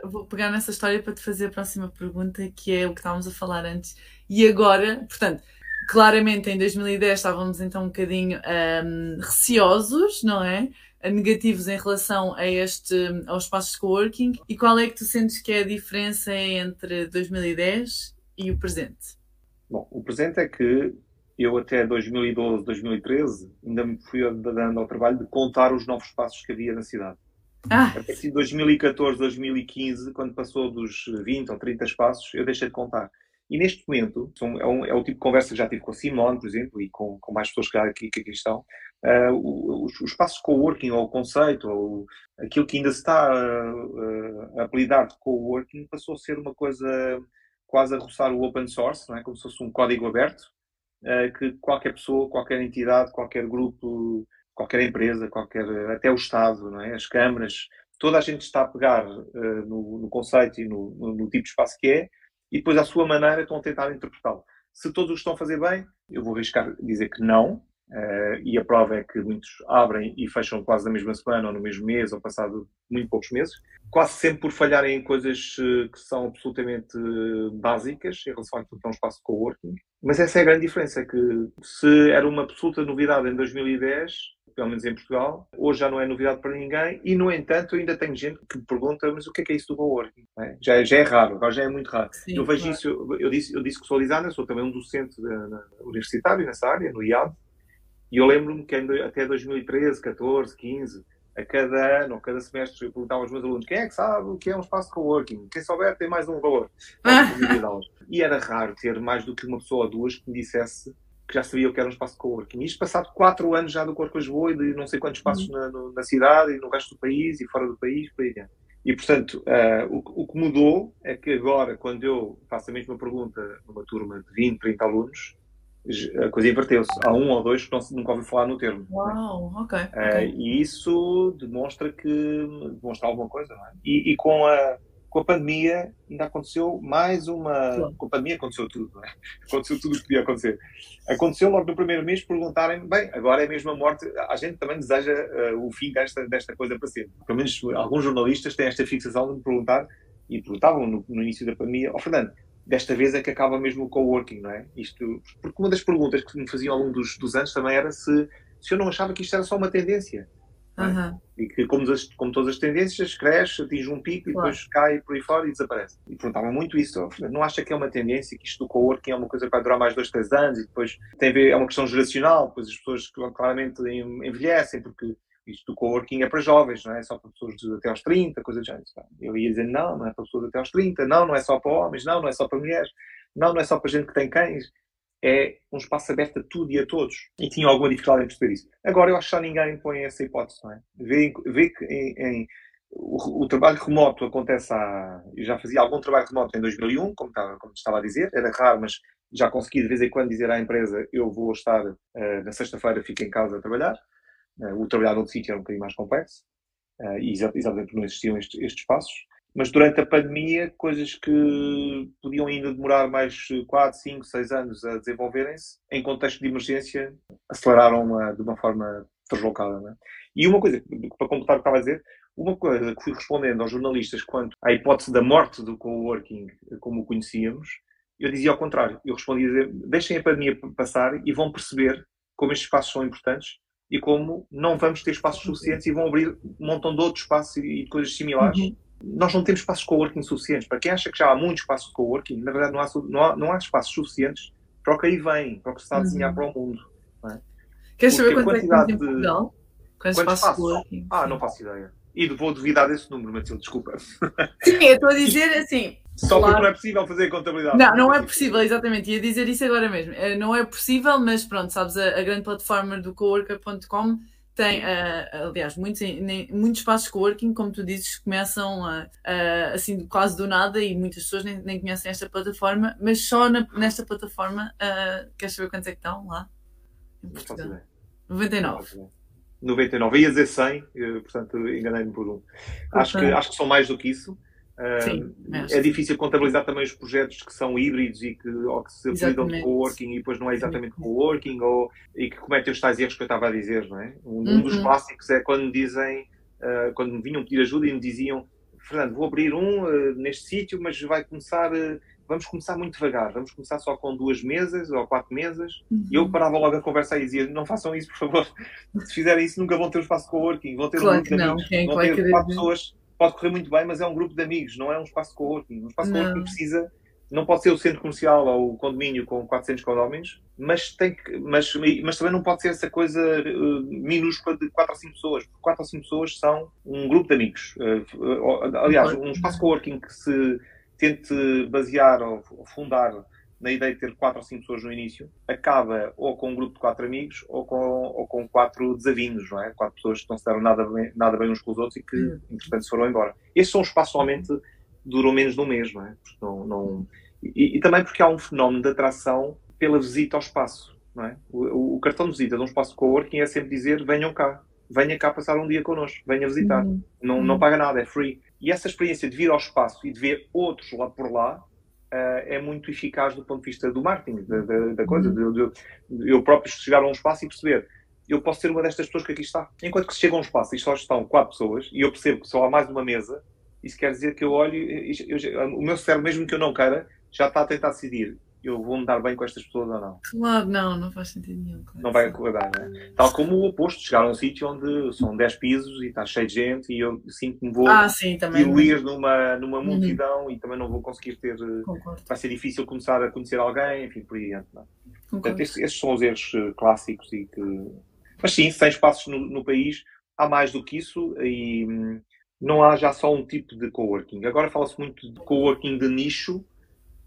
Vou pegar nessa história para te fazer a próxima pergunta, que é o que estávamos a falar antes. E agora, portanto, claramente em 2010 estávamos então um bocadinho um, receosos, não é? Negativos em relação a este, aos espaços de coworking. E qual é que tu sentes que é a diferença entre 2010 e o presente?
Bom, o presente é que eu até 2012, 2013, ainda me fui dando ao trabalho de contar os novos passos que havia na cidade. Ah. A partir de 2014, 2015, quando passou dos 20 ou 30 espaços, eu deixei de contar. E neste momento, é, um, é o tipo de conversa que já tive com a Simone, por exemplo, e com, com mais pessoas que aqui, que aqui estão. Uh, os, os de coworking, ou o conceito, ou aquilo que ainda se está a, a apelidar de coworking, passou a ser uma coisa quase a roçar o open source, não é? como se fosse um código aberto, uh, que qualquer pessoa, qualquer entidade, qualquer grupo, qualquer empresa, qualquer, até o Estado, não é? as câmaras, toda a gente está a pegar uh, no, no, conceito e no, no, no, tipo de espaço que é e depois, à sua maneira, estão a tentar interpretá-lo. Se todos o estão a fazer bem, eu vou arriscar dizer que não, Uh, e a prova é que muitos abrem e fecham quase na mesma semana ou no mesmo mês ou passado muito poucos meses, quase sempre por falharem em coisas uh, que são absolutamente uh, básicas em relação àquilo que é um espaço de coworking. Mas essa é a grande diferença, é que se era uma absoluta novidade em 2010, pelo menos em Portugal, hoje já não é novidade para ninguém e, no entanto, ainda tenho gente que me pergunta mas o que é que é isso do coworking? É? Já, já é raro, agora já é muito raro. Sim, eu vejo claro. isso, eu disse, eu disse que sou designer, sou também um docente de, na, universitário nessa área, no IAD, e eu lembro-me que até 2013, 14, 15, a cada ano, a cada semestre, eu perguntava aos meus alunos quem é que sabe o que é um espaço de coworking? Quem souber tem mais um valor. e era raro ter mais do que uma pessoa ou duas que me dissesse que já sabia o que era um espaço de coworking. Isto passado quatro anos já do Corpo Lisboa e de não sei quantos espaços uhum. na, no, na, cidade e no resto do país e fora do país, por aí dentro. E, portanto, uh, o, o, que mudou é que agora, quando eu faço a mesma pergunta numa turma de 20, 30 alunos, a coisa inverteu-se. Há um ou dois que não, nunca ouviu falar no termo.
Uau, ok.
Uh, e isso demonstra que demonstra alguma coisa, não é? E, e, com, a, com a pandemia ainda aconteceu mais uma. Claro. Com a pandemia aconteceu tudo, não é? Aconteceu tudo o que podia acontecer. Aconteceu logo no primeiro mês perguntarem, bem, agora é mesmo a morte. A gente também deseja uh, o fim desta, desta coisa para sempre. Pelo menos alguns jornalistas têm esta fixação de me perguntar, e perguntavam no, no início da pandemia, ó oh, Fernando, desta vez é que acaba mesmo o coworking, não é? Isto, porque uma das perguntas que me faziam ao longo dos, dos anos também era se, se eu não achava que isto era só uma tendência. É? Uhum. E que, como, as, como, todas as tendências, cresce, atinge um pico e claro. depois cai por aí fora e desaparece. E perguntavam muito isso. Não acha que é uma tendência, que isto do coworking é uma coisa que vai durar mais dois, três anos e depois tem a ver, é uma questão geracional, depois as pessoas claramente envelhecem porque isto do coworking é para jovens, não é só para pessoas de, até aos 30, coisa do género. Eu ia dizer, não, não é para pessoas até aos 30, não, não é só para homens, não, não é só para mulheres, não, não é só para gente que tem cães. É um espaço aberto a tudo e a todos. E tinha alguma dificuldade em perceber isso. Agora, eu acho que já ninguém põe essa hipótese, não é? Vê, vê que em, em o, o, trabalho remoto acontece há. Eu já fazia algum trabalho remoto em 2001, como estava, como estava a dizer, era raro, mas já consegui de vez em quando dizer à empresa: eu vou estar uh, na sexta-feira, fico em casa a trabalhar. Eh, o trabalhar no sítio era um bocadinho mais complexo, uh, e exatamente não existiam estes, estes. Mas durante a pandemia, coisas que podiam ainda demorar mais 4, 5, 6 anos a desenvolverem-se, em contexto de emergência, aceleraram uma, de uma forma deslocada. É? E uma coisa, para completar o que estava a dizer, uma coisa que fui respondendo aos jornalistas quanto à hipótese da morte do coworking como o conhecíamos, eu dizia ao contrário. Eu respondia deixem a pandemia passar e vão perceber como estes espaços são importantes e como não vamos ter espaços suficientes e vão abrir um montão de outros espaços e, coisas similares. Uhum. Nós não temos espaços de coworking suficientes. Para quem acha que já há muitos espaços de coworking, na verdade não há, não há, não há espaços suficientes para o que aí vem, para o que se está a desenhar uhum. para o mundo. É?
Queres saber quanto é que tem em Portugal?
Quantos espaços? Ah, não faço ideia. E vou duvidar desse número, Matilde, desculpa.
Sim, eu estou a dizer assim,
só claro. porque não é possível fazer a contabilidade.
Não, não é possível, exatamente. Ia dizer isso agora mesmo. Eh, não é possível, mas pronto, sabes, a, a grande plataforma do coworker.com tem, uh, aliás, muitos, nem, muitos espaços de coworking, como tu dizes, começam assim quase do nada e muitas pessoas nem, nem conhecem esta plataforma, mas só na, nesta plataforma, uh, queres saber quantos é que estão lá? Em Portugal? 99.
99. Ia dizer 100, portanto enganei-me por um. Acho que, acho que são mais do que isso. Sim, é, é difícil contabilizar também os projetos que são híbridos e que, ou que se apelidam de coworking e depois não é exatamente coworking ou, e que cometem os tais erros que eu estava a dizer, não é? Um, uhum. dos clássicos é quando me dizem, uh, quando me vinham pedir ajuda e me diziam Fernando, vou abrir um uh, neste sítio, mas vai começar, uh, vamos começar muito devagar, vamos começar só com duas mesas ou quatro mesas. Uhum. E eu parava logo a conversa e dizia, não façam isso, por favor. Se fizerem isso, nunca vão ter um espaço de coworking, vão ter
claro
um grupo de amigos, vão ter quatro pessoas pode correr muito bem, mas é um grupo de amigos, não é um espaço de coworking. Um espaço de coworking precisa, não pode ser o centro comercial ou o condomínio com 400 condóminos, mas, tem que, mas, mas também não pode ser essa coisa uh, minúscula de 4 ou 5 pessoas. 4 ou 5 pessoas são um grupo de amigos. Uh, aliás, um espaço de coworking que se tente basear ou fundar na ideia de ter quatro ou cinco pessoas no início, acaba ou com um grupo de quatro amigos ou com, ou com quatro desavindos, não é? Quatro pessoas que não se deram nada bem, nada bem uns com os outros e que, hum. entretanto, se foram embora. Estes são os espaços somente duram menos de um mês, não é? Não, não... E, e, também porque há um fenómeno de atração pela visita ao espaço, não é? O, o cartão de visita de um espaço de coworking é sempre dizer venham cá, venha cá passar um dia connosco, venha visitar. Uhum. Não, não paga nada, é free. E essa experiência de vir ao espaço e de ver outros lá por lá Uh, é muito eficaz do ponto de vista do marketing, da, da, da coisa. Uhum. De, de, eu próprio chegar a um espaço e perceber, eu posso ser uma destas pessoas que aqui está. Enquanto que se chega a um espaço e só estão quatro pessoas e eu percebo que só há mais uma mesa, isso quer dizer que eu olho, eu, eu, o meu cérebro, mesmo que eu não queira, já está a tentar decidir eu vou me dar bem com estas pessoas ou não.
Claro, não, não faz sentido nenhum.
Claro. Não vai acordar, né? Tal como o oposto, chegar a um sítio onde são 10 pisos e está cheio de gente e eu sinto que me vou
ah, sim,
diluir numa, numa uhum. multidão uhum. e também não vou conseguir ter. Eh, Concordo. Vai ser difícil começar a conhecer alguém, enfim, por aí adiante. Portanto, esses, esses, são os erros eh, clássicos e que. Mas sim, sem espaços no, no país, há mais do que isso e hum, não há já só um tipo de coworking. Agora fala-se muito de coworking de nicho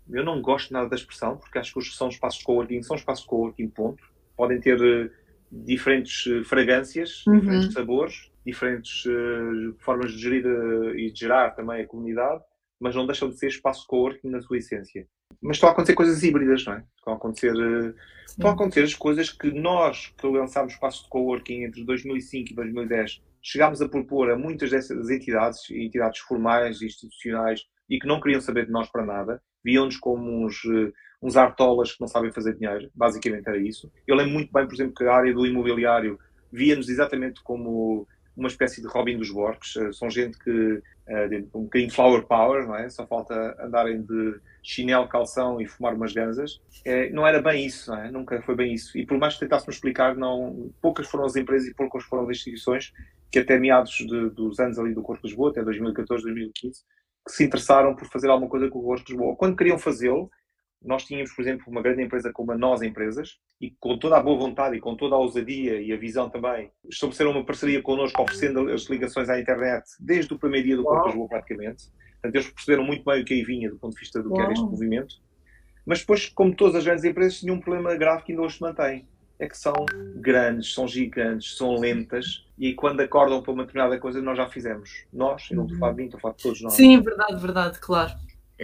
eu não gosto nada da expressão, porque acho que são espaços de coworking, são espaços de coworking, ponto. Podem ter uh, diferentes uh, fragrâncias, uhum. diferentes sabores, diferentes uh, formas de gerir e de gerar também a comunidade, mas não deixam de ser espaços de coworking na sua essência. Mas estão a acontecer coisas híbridas, não é? Estão a acontecer, estão a acontecer as coisas que nós, que lançámos espaços de coworking entre 2005 e 2010, chegámos a propor a muitas dessas entidades, entidades formais, institucionais, e que não queriam saber de nós para nada, viam-nos como uns, uh, uns artolas que não sabem fazer dinheiro, basicamente era isso. Eu lembro muito bem, por exemplo, que a área do imobiliário via-nos exatamente como uma espécie de Robin dos Borges. Eh, são gente que uh, um bocadinho flower power, não é? Só falta andarem de chinelo, calção e fumar umas ganzas. Não era bem isso, não é? Nunca foi bem isso. E por mais que tentássemos explicar, não, poucas foram as empresas e poucas foram as instituições que até meados de, dos anos ali do Corpo de Lisboa, até 2014, 2015, que se interessaram por fazer alguma coisa com o Corpo de Lisboa. Quando queriam fazê-lo, nós tínhamos, por exemplo, uma grande empresa como a Nós Empresas e com toda a boa vontade e com toda a ousadia e a visão também, estabeleceram uma parceria connosco oferecendo as ligações à internet desde o primeiro dia do Corpo de Lisboa praticamente. Portanto, eles perceberam muito bem o que aí vinha do ponto de vista do que era este movimento. Mas depois, como todas as grandes empresas, tinham um problema grave que ainda hoje se mantém. É que são grandes, são gigantes, são lentas e quando acordam para uma determinada coisa, nós já fizemos. Nós, e não estou a falar de mim, estou a falar de todos nós.
Sim, verdade, verdade, claro.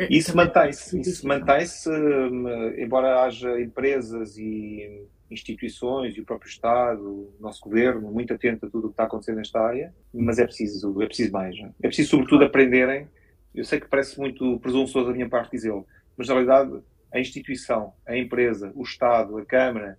Isso mantém-se, isso mantém-se, hum, embora haja empresas e instituições e o próprio Estado, o nosso governo, muito atento a tudo o que está acontecendo nesta área, mas é preciso, é preciso mais. É? é preciso, sobretudo, aprenderem. Eu sei que parece muito presunçoso da minha parte dizê-lo, mas na realidade a instituição, a empresa, o Estado, a Câmara,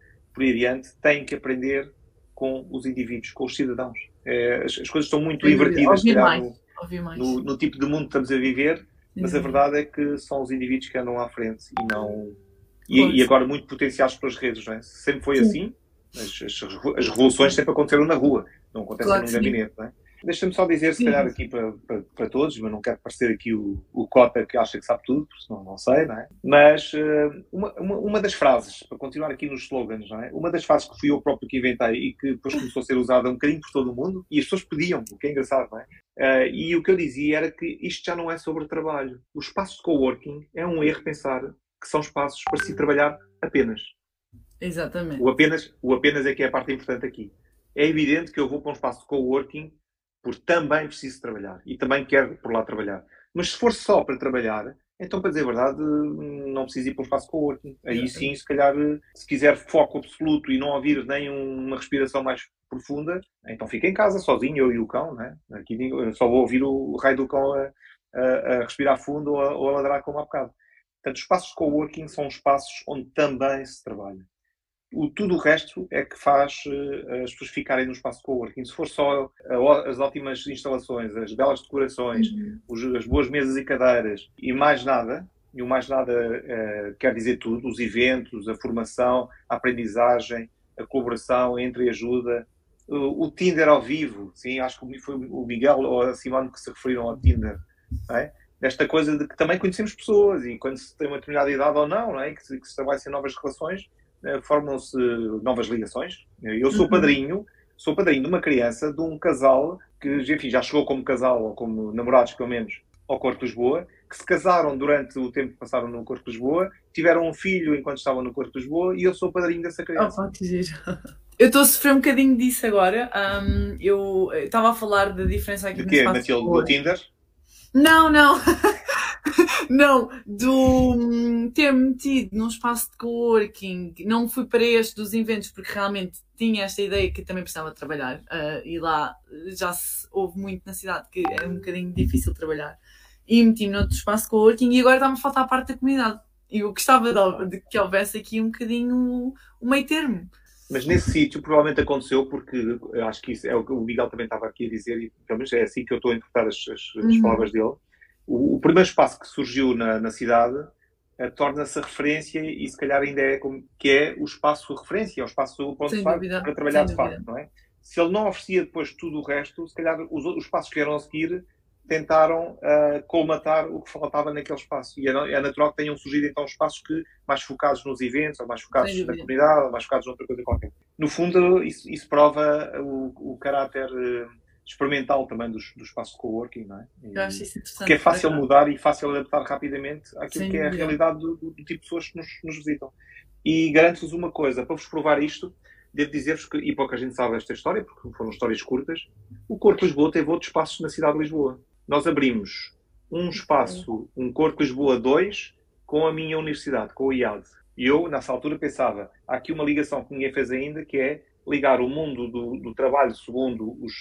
adiante, têm que aprender com os indivíduos, com os cidadãos. É, as, as, coisas estão muito invertidas
no,
no, no, tipo de mundo que estamos a viver mas a uhum. verdade é que são os indivíduos que andam à frente e não. E, e agora muito potenciados pelas redes, não é? Sempre foi sim. assim. As, as, as, revoluções sempre aconteceram na rua, não acontecem claro num gabinete, não é? Deixa-me só dizer, se calhar, aqui para, para, para, todos, mas não quero parecer aqui o, o Cota que acha que sabe tudo, porque senão não sei, não é? Mas uh, uma, uma, uma, das frases, para continuar aqui nos slogans, não é? Uma das frases que fui eu próprio que inventei e que depois começou a ser usada um bocadinho por todo o mundo, e as pessoas pediam, o que é engraçado, não é? Uh, e o que eu dizia era que isto já não é sobre trabalho. O espaço de coworking é um erro pensar que são espaços para se trabalhar apenas.
Exatamente.
O apenas, o apenas é que é a parte importante aqui. É evidente que eu vou para um espaço de coworking porque também preciso trabalhar e também quero por lá trabalhar. Mas se for só para trabalhar, então, para dizer a verdade, não preciso ir para um espaço coworking. Aí sim, se calhar, se quiser foco absoluto e não ouvir nem uma respiração mais profunda, então fica em casa sozinho, eu e o cão, né? Aqui só vou ouvir o raio do cão a, a, a respirar fundo ou a, ou a ladrar como há bocado. Portanto, os espaços de coworking são espaços onde também se trabalha o, tudo o resto é que faz uh, as pessoas ficarem no espaço coworking. Se for só uh, as ótimas instalações, as belas decorações, uhum. os, as boas mesas e cadeiras e mais nada, e o mais nada uh, quer dizer tudo, os eventos, a formação, a aprendizagem, a colaboração, entre ajuda, o Tinder ao vivo, sim, acho que foi o Miguel ou a Simone que se referiram ao Tinder, é? Desta coisa de que também conhecemos pessoas e quando se tem uma determinada idade ou não, não é? que, se, que se estabelece novas relações, eh, formam-se novas ligações. Eu sou uhum. padrinho, sou padrinho de uma criança, de um casal que, enfim, já chegou como casal, ou como namorados, pelo menos, ao Corpo de Lisboa, que se casaram durante o tempo que passaram no Corpo de Lisboa, tiveram um filho enquanto estavam no Corpo de Lisboa e eu sou padrinho dessa criança.
Oh, que Eu estou a sofrer um bocadinho disso agora. Um, eu estava a falar da diferença aqui
de quê, Matilde? Do Tinder?
Não, não. não, do hum, ter metido num espaço de coworking, não fui para este dos eventos porque realmente tinha esta ideia que também precisava trabalhar uh, e lá já se houve muito na cidade que é um bocadinho difícil trabalhar e meti-me noutro espaço de coworking e agora está-me a faltar a parte da comunidade. E eu gostava de, de que houvesse aqui um bocadinho um meio termo.
Mas nesse sítio provavelmente aconteceu porque acho que isso é o que o Miguel também estava aqui a dizer e pelo menos é assim que eu estou a interpretar as, as, as uhum. palavras dele o, o primeiro espaço que surgiu na, na cidade uh, torna-se a referência e se calhar ainda é como que é o espaço referência, é o espaço ponto para trabalhar de facto, não é? Se ele não oferecia depois tudo o resto, se calhar os, os passos que vieram a seguir tentaram uh, colmatar o que faltava naquele espaço. E é, é, natural que tenham surgido então espaços que mais focados nos eventos, ou mais focados na comunidade, ou mais focados noutra coisa qualquer. No fundo, isso, isso prova o, o caráter uh, experimental também dos, do espaço de coworking, não é?
E, Eu acho isso interessante.
Porque é fácil mudar e fácil adaptar rapidamente àquilo Sem que é a realidade do, do, do, tipo de pessoas que nos, nos visitam. E garanto-vos uma coisa, para vos provar isto, devo dizer-vos que, e pouca gente sabe esta história, porque foram histórias curtas, o Corpo Lisboa teve outros espaços na cidade de Lisboa. Nós abrimos um espaço, um Corpo Lisboa 2, com a minha universidade, com o IAD. E eu, nessa altura, pensava, há aqui uma ligação que ninguém fez ainda, que é ligar o mundo do, do trabalho segundo os,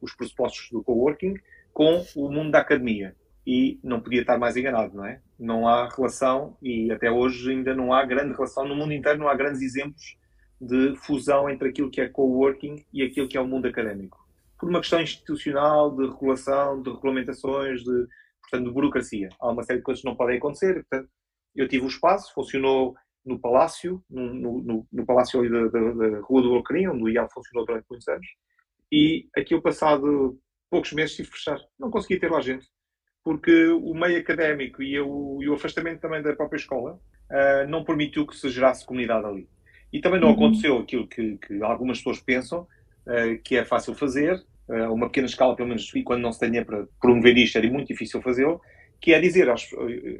os pressupostos do coworking com o mundo da academia. E não podia estar mais enganado, não é? Não há relação, e até hoje ainda não há grande relação, no mundo inteiro não há grandes exemplos de fusão entre aquilo que é coworking e aquilo que é o mundo académico. Por uma questão institucional, de regulação, de regulamentações, de, portanto, de burocracia. Há uma série de coisas que não podem acontecer. Portanto, eu tive o espaço, funcionou no Palácio, no, no, no Palácio ali da, da, da, Rua do Alcarim, onde o IAL funcionou durante muitos anos, e aquilo passado poucos meses tive que fechar. Não conseguia ter lá gente, porque o meio académico e, eu, e o afastamento também da própria escola uh, não permitiu que se gerasse comunidade ali. E também não uhum. aconteceu aquilo que, que, algumas pessoas pensam, uh, que é fácil fazer, uh, uma pequena escala, pelo menos, e quando não se tenha para promover isto, era muito difícil fazê-lo, que é dizer,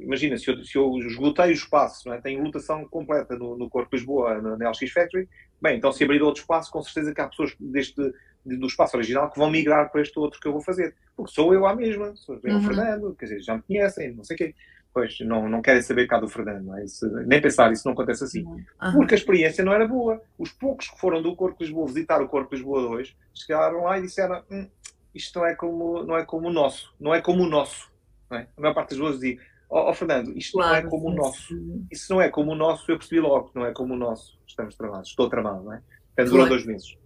imagina, se eu, se eu esgotei o espaço, é? tenho lotação completa no, no Corpo Lisboa, na, na LX Factory, bem, então se abrir outro espaço, com certeza que há pessoas deste, do espaço original que vão migrar para este outro que eu vou fazer. Porque sou eu à mesma, sou eu uhum. o Fernando, quer dizer, já me conhecem, não sei o quê. Pois, não, não querem saber cá do Fernando, não é? isso, nem pensar, isso não acontece assim. Uhum. Porque a experiência não era boa. Os poucos que foram do Corpo Lisboa visitar o Corpo Lisboa 2, chegaram lá e disseram, hum, isto não é como, não é como o nosso, não é como o nosso. É? A maior parte das pessoas dizia: Ó oh, oh, Fernando, isto claro, não é como sim, o nosso. Isso não é como o nosso, eu percebi logo que não é como o nosso. Estamos tramados, estou tramado, não é? Portanto, durou dois meses.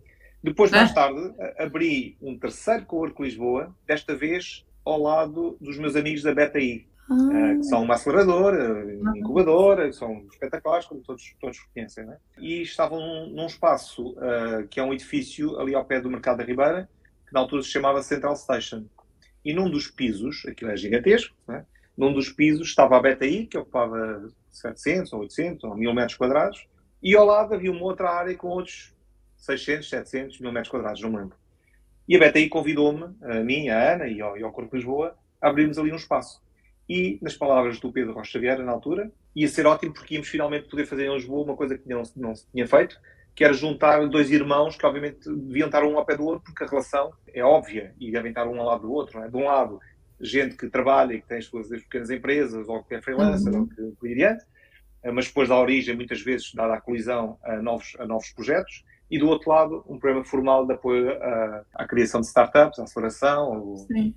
Depois, mais tarde, abri um terceiro co-work Lisboa, desta vez ao lado dos meus amigos da BTI, ah. que são uma aceleradora, uma incubadora, são espetaculares, como todos, todos conhecem. Não é? E estavam num, num espaço uh, que é um edifício ali ao pé do Mercado da Ribeira, que na altura se chamava Central Station e num dos pisos, aquilo é gigantesco, né? num dos pisos estava a BTI, que ocupava 700 ou 800 ou 1000 metros quadrados, e ao lado havia uma outra área com outros 600, 700, 1000 metros quadrados, não me lembro. E a BTI convidou-me, a mim, a Ana e ao, e ao Corpo de Lisboa, a abrirmos ali um espaço. E, nas palavras do Pedro Rocha Xavier, na altura, ia ser ótimo porque íamos finalmente poder fazer em Lisboa uma coisa que não, não se tinha feito, que era juntar dois irmãos que, obviamente, deviam estar um ao pé do outro, porque a relação é óbvia e devem estar um ao lado do outro. É? De um lado, gente que trabalha e que tem as suas pequenas empresas, ou que é freelancer, uhum. ou que, que adiante, eh, mas depois dá origem, muitas vezes, dada a colisão, a novos, a novos projetos. E do outro lado, um programa formal de apoio à, à criação de startups, à aceleração,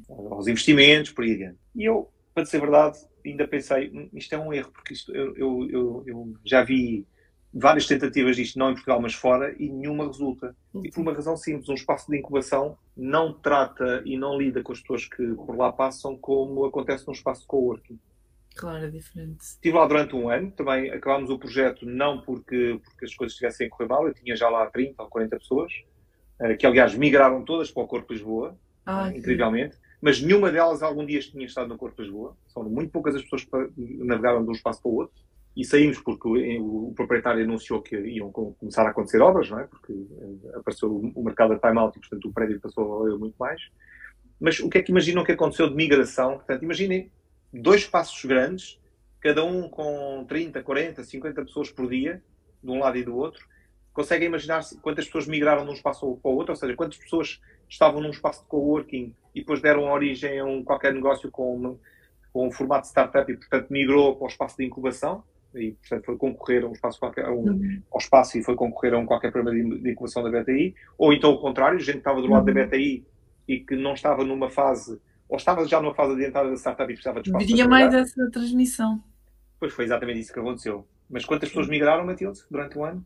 ao, aos investimentos, por aí adiante. E eu, para dizer a verdade, ainda pensei, hum, isto é um erro, porque isto, eu, eu, eu, eu já vi várias tentativas disto, não em Portugal, mas fora, e nenhuma resulta. E por uma razão simples, um espaço de incubação não trata e não lida com as pessoas que por lá passam como acontece num espaço de coworking.
Claro, é diferente.
Estive lá durante um ano, também acabámos o projeto não porque, porque as coisas estivessem a correr mal, eu tinha já lá 30 ou 40 pessoas, eh, que aliás migraram todas para o Corpo de Lisboa, ah, incrivelmente, mas nenhuma delas algum dia tinha estado no Corpo de Lisboa, são muito poucas as pessoas que navegaram de um espaço para o outro e saímos porque o, proprietário anunciou que iam começar a acontecer obras, não é? Porque eh, apareceu o mercado da time-out e, portanto, o prédio passou a valer muito mais. Mas o que é que imaginam que aconteceu de migração? Portanto, imaginem dois espaços grandes, cada um com 30, 40, 50 pessoas por dia, de um lado e do outro. Conseguem imaginar quantas pessoas migraram de um espaço para o outro? Ou seja, quantas pessoas estavam num espaço de coworking e depois deram origem a um qualquer negócio com, com um formato de startup e, portanto, migrou para o espaço de incubação? E portanto foi concorrer a um espaço qualquer, a um, uhum. ao espaço e foi concorrer a um qualquer programa de, de incubação da BTI, ou então o contrário, gente que estava do lado uhum. da BTI e que não estava numa fase, ou estava já numa fase adiantada da startup e precisava de espaço.
Viria mais essa transmissão.
Pois foi exatamente isso que aconteceu. Mas quantas pessoas migraram, Matilde, durante o ano?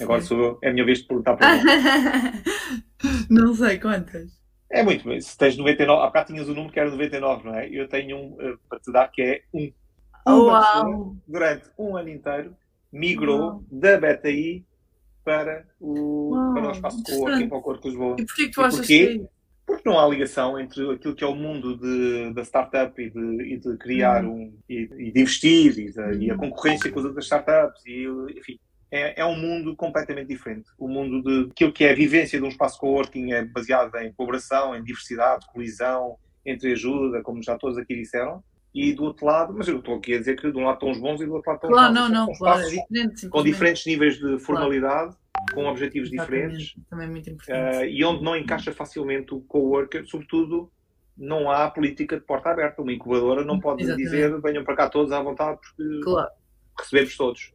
Agora sou eu, é a minha vez de perguntar para mim.
não sei quantas.
É muito, se tens 99, há bocado tinhas o número que era 99, não é? Eu tenho um uh, para te dar que é 1. Uma durante um ano inteiro, migrou Uau. da BTI para o, para o espaço coworking, para o Corpo de Lisboa.
E porquê que tu achas que
porque não há ligação entre aquilo que é o mundo de, da startup e de, e de criar uhum. um e, e, de investir e, de, uhum. e, a concorrência com as outras startups e enfim é, é, um mundo completamente diferente. O mundo de aquilo que é a vivência de um espaço coworking é baseado em colaboração, em diversidade, colisão, entre ajuda, como já todos aqui disseram e do outro lado, mas eu estou aqui a dizer que de um lado estão os bons e do outro lado estão
claro,
os maus.
Não, não, claro, é diferente,
com diferentes níveis de formalidade, claro. com objetivos
Exatamente.
diferentes.
Também é muito importante.
Uh, e onde não encaixa facilmente o coworker, sobretudo não há política de porta aberta. Uma incubadora não pode Exatamente. dizer venham para cá todos à vontade porque claro. recebemos todos.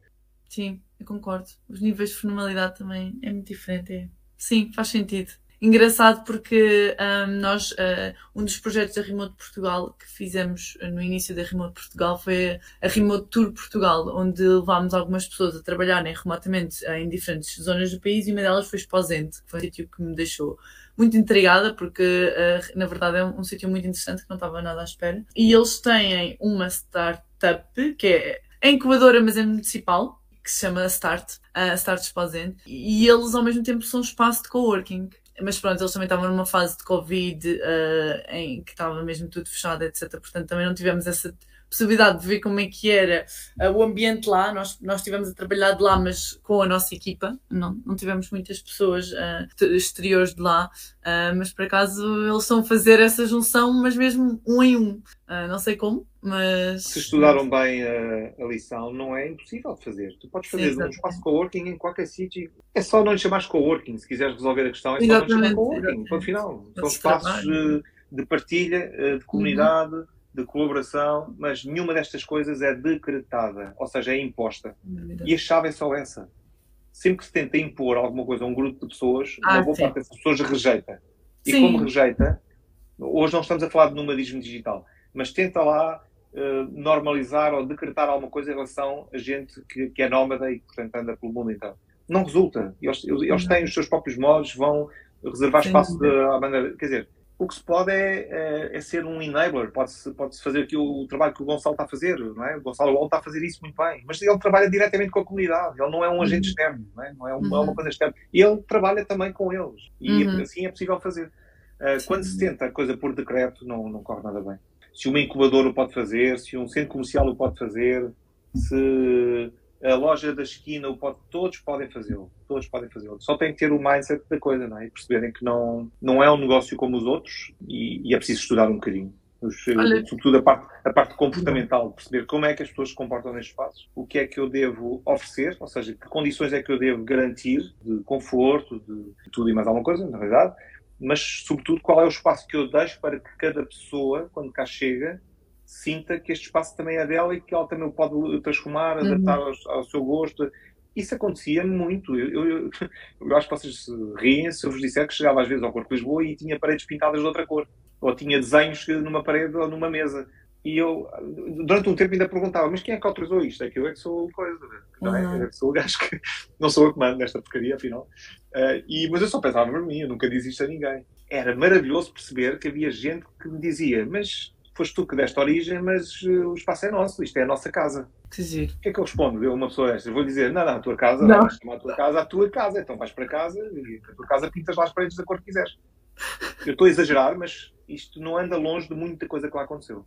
Sim, eu concordo. Os níveis de formalidade também é muito diferente. É. Sim, faz sentido engraçado porque um, nós, uh, um dos projetos da Remote Portugal que fizemos no início da Remote Portugal foi a Remote Tour Portugal, onde levámos algumas pessoas a trabalharem remotamente em diferentes zonas do país e uma delas foi Esposente, que foi um sítio que me deixou muito intrigada porque uh, na verdade é um, um sítio muito interessante que não estava nada à espera. E eles têm uma startup que é, incubadora, mas é municipal, que se chama Start, uh, Start Esposente, e eles ao mesmo tempo são espaço de coworking. Mas pronto, eles também estavam numa fase de Covid uh, em que estava mesmo tudo fechado, etc. Portanto, também não tivemos essa possibilidade de ver como é que era uh, o ambiente lá. Nós, nós estivemos a trabalhar de lá, mas com a nossa equipa. Não, não tivemos muitas pessoas uh, exteriores de lá. Uh, mas por acaso eles estão a fazer essa junção, mas mesmo um em um. não sei como, mas.
Se estudaram bem a, a, lição, não é impossível fazer. Tu podes fazer Sim, um espaço coworking em qualquer sítio. É só não lhe chamares coworking. Se quiseres resolver a questão, é só não lhe chamar coworking. Ponto final. São espaços de, de partilha, de uhum. comunidade. Uhum de colaboração, mas nenhuma destas coisas é decretada, ou seja, é imposta. E a chave é só essa. Sempre que se tenta impor alguma coisa a um grupo de pessoas, ah, uma boa sim. parte dessas pessoas rejeita. E sim. como rejeita, hoje não estamos a falar de nomadismo digital, mas tenta lá uh, normalizar ou decretar alguma coisa em relação a gente que, que é nómada e, portanto, anda pelo mundo então. Não resulta. Eles, eles têm os seus próprios modos, vão reservar espaço de, à maneira. Quer dizer, o que se pode é, é, é ser um enabler, pode-se pode -se fazer aqui o, o, trabalho que o Gonçalo está a fazer, não é? O Gonçalo Wall está a fazer isso muito bem, mas ele trabalha diretamente com a comunidade, ele não é um agente uhum. externo, não é, não é, uma, uhum. uma coisa externa, ele trabalha também com eles, e uhum. assim é possível fazer. Uh, quando se tenta a coisa por decreto, não, não corre nada bem. Se uma incubadora o pode fazer, se um centro comercial o pode fazer, se a loja da esquina, pode, todos podem fazê-lo. Todos podem fazê-lo. Só tem que ter o mindset da coisa, não é? E perceberem que não, não é um negócio como os outros e, e é preciso estudar um bocadinho. Olha. Sobretudo a parte, a parte comportamental, perceber como é que as pessoas se comportam nestes espaços, o que é que eu devo oferecer, ou seja, que condições é que eu devo garantir de conforto, de tudo e mais alguma coisa, na verdade, mas sobretudo qual é o espaço que eu deixo para que cada pessoa, quando cá chega, sinta que este espaço também é dela e que ela também o pode transformar, uhum. adaptar ao, ao, seu gosto. Isso acontecia muito. Eu, eu, eu, acho que vocês riem se eu vos disser que chegava às vezes ao Corpo de Lisboa e tinha paredes pintadas de outra cor. Ou tinha desenhos numa parede ou numa mesa. E eu, durante um tempo, ainda perguntava: mas quem é que autorizou isto? É que eu é que sou coisa, não é? Uhum. Eu é que sou o gajo que não sou eu que mando nesta porcaria, afinal. Uh, e, mas eu só pensava por mim, eu nunca disse isto a ninguém. Era maravilhoso perceber que havia gente que me dizia: mas foste tu que deste origem, mas uh, o espaço é nosso, isto é a nossa casa.
Giro.
O que é que eu respondo? Eu, uma pessoa desta, vou dizer, não, não, a tua casa, não. vais chamar a tua casa a tua casa, então vais para casa e a tua casa pintas lá as paredes da cor que quiseres. Eu estou a exagerar, mas isto não anda longe de muita coisa que lá aconteceu.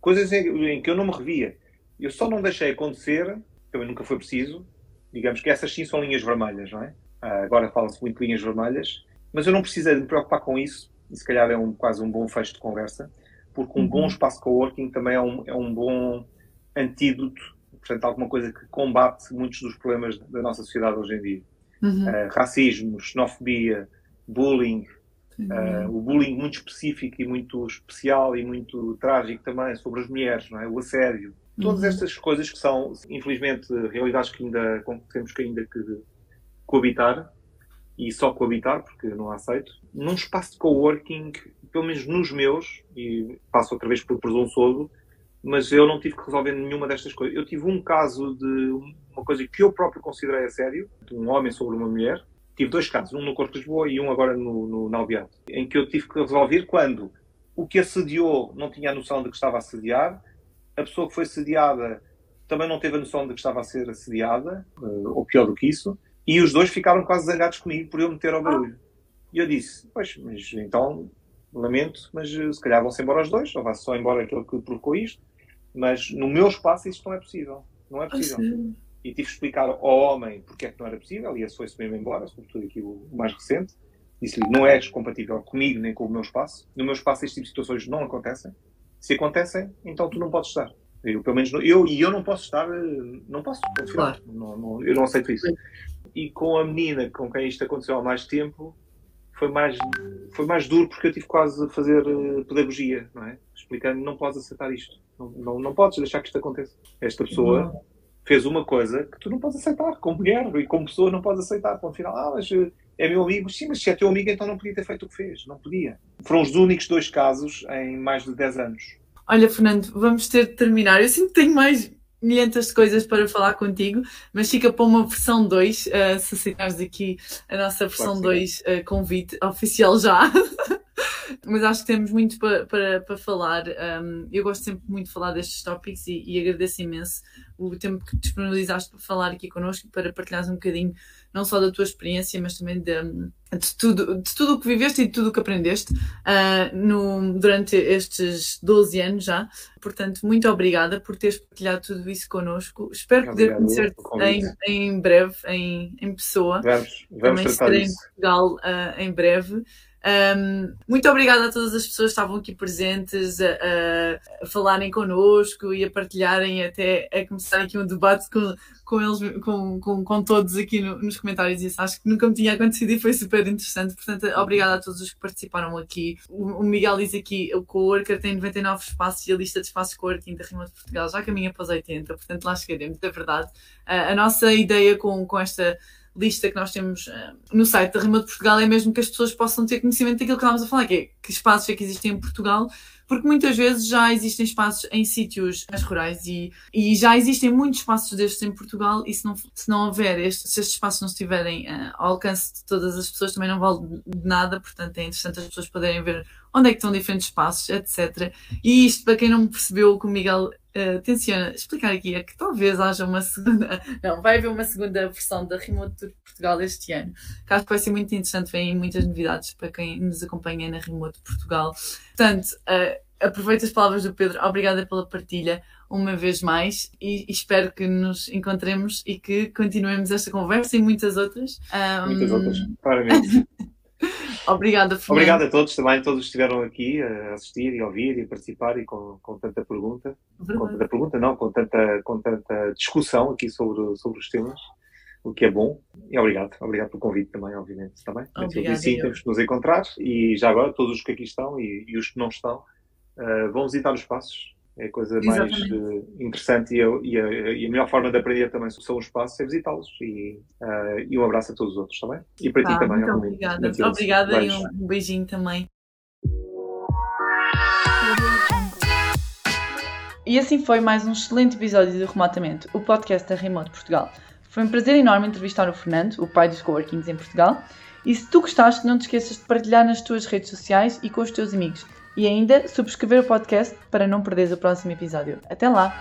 Coisas em, que eu não me revia. Eu só não deixei acontecer, também nunca foi preciso, digamos que essas sim são linhas vermelhas, não é? Ah, agora fala-se muito de linhas vermelhas, mas eu não precisei de me preocupar com isso, e se calhar é um, quase um bom fecho de conversa, porque um uhum. bom espaço coworking também é um, é um bom antídoto, portanto, alguma coisa que combate muitos dos problemas da nossa sociedade hoje em dia. Uhum. Uh, racismo, xenofobia, bullying, uh, o bullying muito específico e muito especial e muito trágico também sobre as mulheres, não é? o assédio. Uhum. Todas estas coisas que são, infelizmente, realidades que ainda temos que ainda que coabitar, e só coabitar, porque não aceito, num espaço de coworking pelo menos nos meus, e passo outra vez por presunçoso, mas eu não tive que resolver nenhuma destas coisas. Eu tive um caso de uma coisa que eu próprio considerei a sério, de um homem sobre uma mulher. Tive dois casos, um no Corpo de Lisboa e um agora no, no, Albiato, em que eu tive que resolver quando o que assediou não tinha a noção de que estava a assediar, a pessoa que foi assediada também não teve a noção de que estava a ser assediada, eh, ou pior do que isso, e os dois ficaram quase zangados comigo por eu meter ao barulho. E eu disse, pois, mas então lamento, mas eh, se calhar vão-se embora os dois, ou vai-se só embora aquele que provocou isto. Mas no meu espaço isto não é possível. Não é possível. e tive que explicar ao homem porque é que não era possível, e esse foi-se mesmo embora, sobretudo aqui o mais recente. Disse-lhe: não és compatível comigo nem com o meu espaço. No meu espaço este tipo de situações não acontecem. Se acontecem, então tu não podes estar. Eu, pelo menos, eu e eu não posso estar, eh, não posso, claro. não, não, eu não aceito isso. E com a menina com quem isto aconteceu há mais tempo, foi mais, foi mais duro porque eu tive quase a fazer uh, pedagogia, não é? Explicando, não podes aceitar isto. Não, não, não podes deixar que isto aconteça. Esta pessoa uhum. fez uma coisa que tu não podes aceitar, como mulher e como pessoa não podes aceitar. Para o final, ah, mas eh, é meu amigo. Sim, mas se é teu amigo, então não podia ter feito o que fez. Não podia. Foram os únicos dois casos em mais de 10 anos.
Olha, Fernando, vamos ter de terminar. Eu sinto que tenho mais milhentas coisas para falar contigo, mas fica para uma versão 2, uh, eh, se aceitares aqui a nossa versão 2 uh, eh, convite oficial já. mas acho que temos muito para, para, para falar. Um, eu gosto sempre muito de falar destes tópicos e, e, agradeço imenso o tempo que disponibilizaste para falar aqui connosco, para partilhares um bocadinho não só da tua experiência, mas também de, de tudo, de tudo o que viveste e de tudo o que aprendeste uh, no, durante estes 12 anos já. Portanto, muito obrigada por teres partilhado tudo isso connosco. Espero poder conhecer-te em, em breve, em, em pessoa.
Vamos, vamos também estarei
em Portugal uh, em breve. Um, muito obrigada a todas as pessoas que estavam aqui presentes a, a, falarem connosco e a partilharem até a começar aqui um debate com, com eles, com, com, com todos aqui no, nos comentários. Isso acho que nunca me tinha acontecido e foi super interessante. Portanto, obrigada a todos os que participaram aqui. O, o Miguel diz aqui: o Coworker tem 99 espaços e a lista de espaços Coworking da Rima de Portugal já caminha para os 80, portanto lá chegaremos, é verdade. a nossa ideia com, com esta lista que nós temos uh, no site da Rima de Portugal é mesmo que as pessoas possam ter conhecimento daquilo que estávamos a falar, que é que espaços é que existem em Portugal, porque muitas vezes já existem espaços em sítios mais rurais e, e já existem muitos espaços destes em Portugal e se não, se não houver, estes, se estes espaços não estiverem uh, ao alcance de todas as pessoas também não vale de nada, portanto é interessante as pessoas poderem ver onde é que estão diferentes espaços, etc. E isto, para quem não percebeu, o que o Miguel uh, tenciona explicar aqui é que talvez haja uma segunda, não, vai haver uma segunda versão da Remote Tour Portugal este ano, que acho que vai ser muito interessante, vem muitas novidades para quem nos acompanha na Remote Portugal. Portanto, uh, aproveito as palavras do Pedro, obrigada pela partilha uma vez mais e, e, espero que nos encontremos e que continuemos esta conversa e muitas outras.
Um... Muitas outras, claramente.
Obrigada,
Fernando. Obrigado a todos também, todos que estiveram aqui a assistir e ouvir e participar e com, com tanta pergunta. Verdade. Com tanta pergunta, não, com tanta, com tanta discussão aqui sobre, sobre os temas, o que é bom. E obrigado, obrigado pelo convite também, obviamente, também.
Obrigada,
sim, temos que nos encontrar e já agora, todos os que aqui estão e, e os que não estão, uh, vão visitar os espaços é a coisa Exatamente. mais uh, interessante e a, e, a, e a, melhor forma de aprender também são os espaços é visitá-los. E, uh, e um abraço a todos os outros, está bem? E para
tá,
ti também,
muito Obrigada, obrigada e um beijinho também. E assim foi mais um excelente episódio do Remotamento, o podcast da Remote Portugal. Foi um prazer enorme entrevistar o Fernando, o pai dos coworkings em Portugal. E se tu gostaste, não te esqueças de partilhar nas tuas redes sociais e com os teus amigos e ainda subscrever o podcast para não perderes o próximo episódio. Até lá!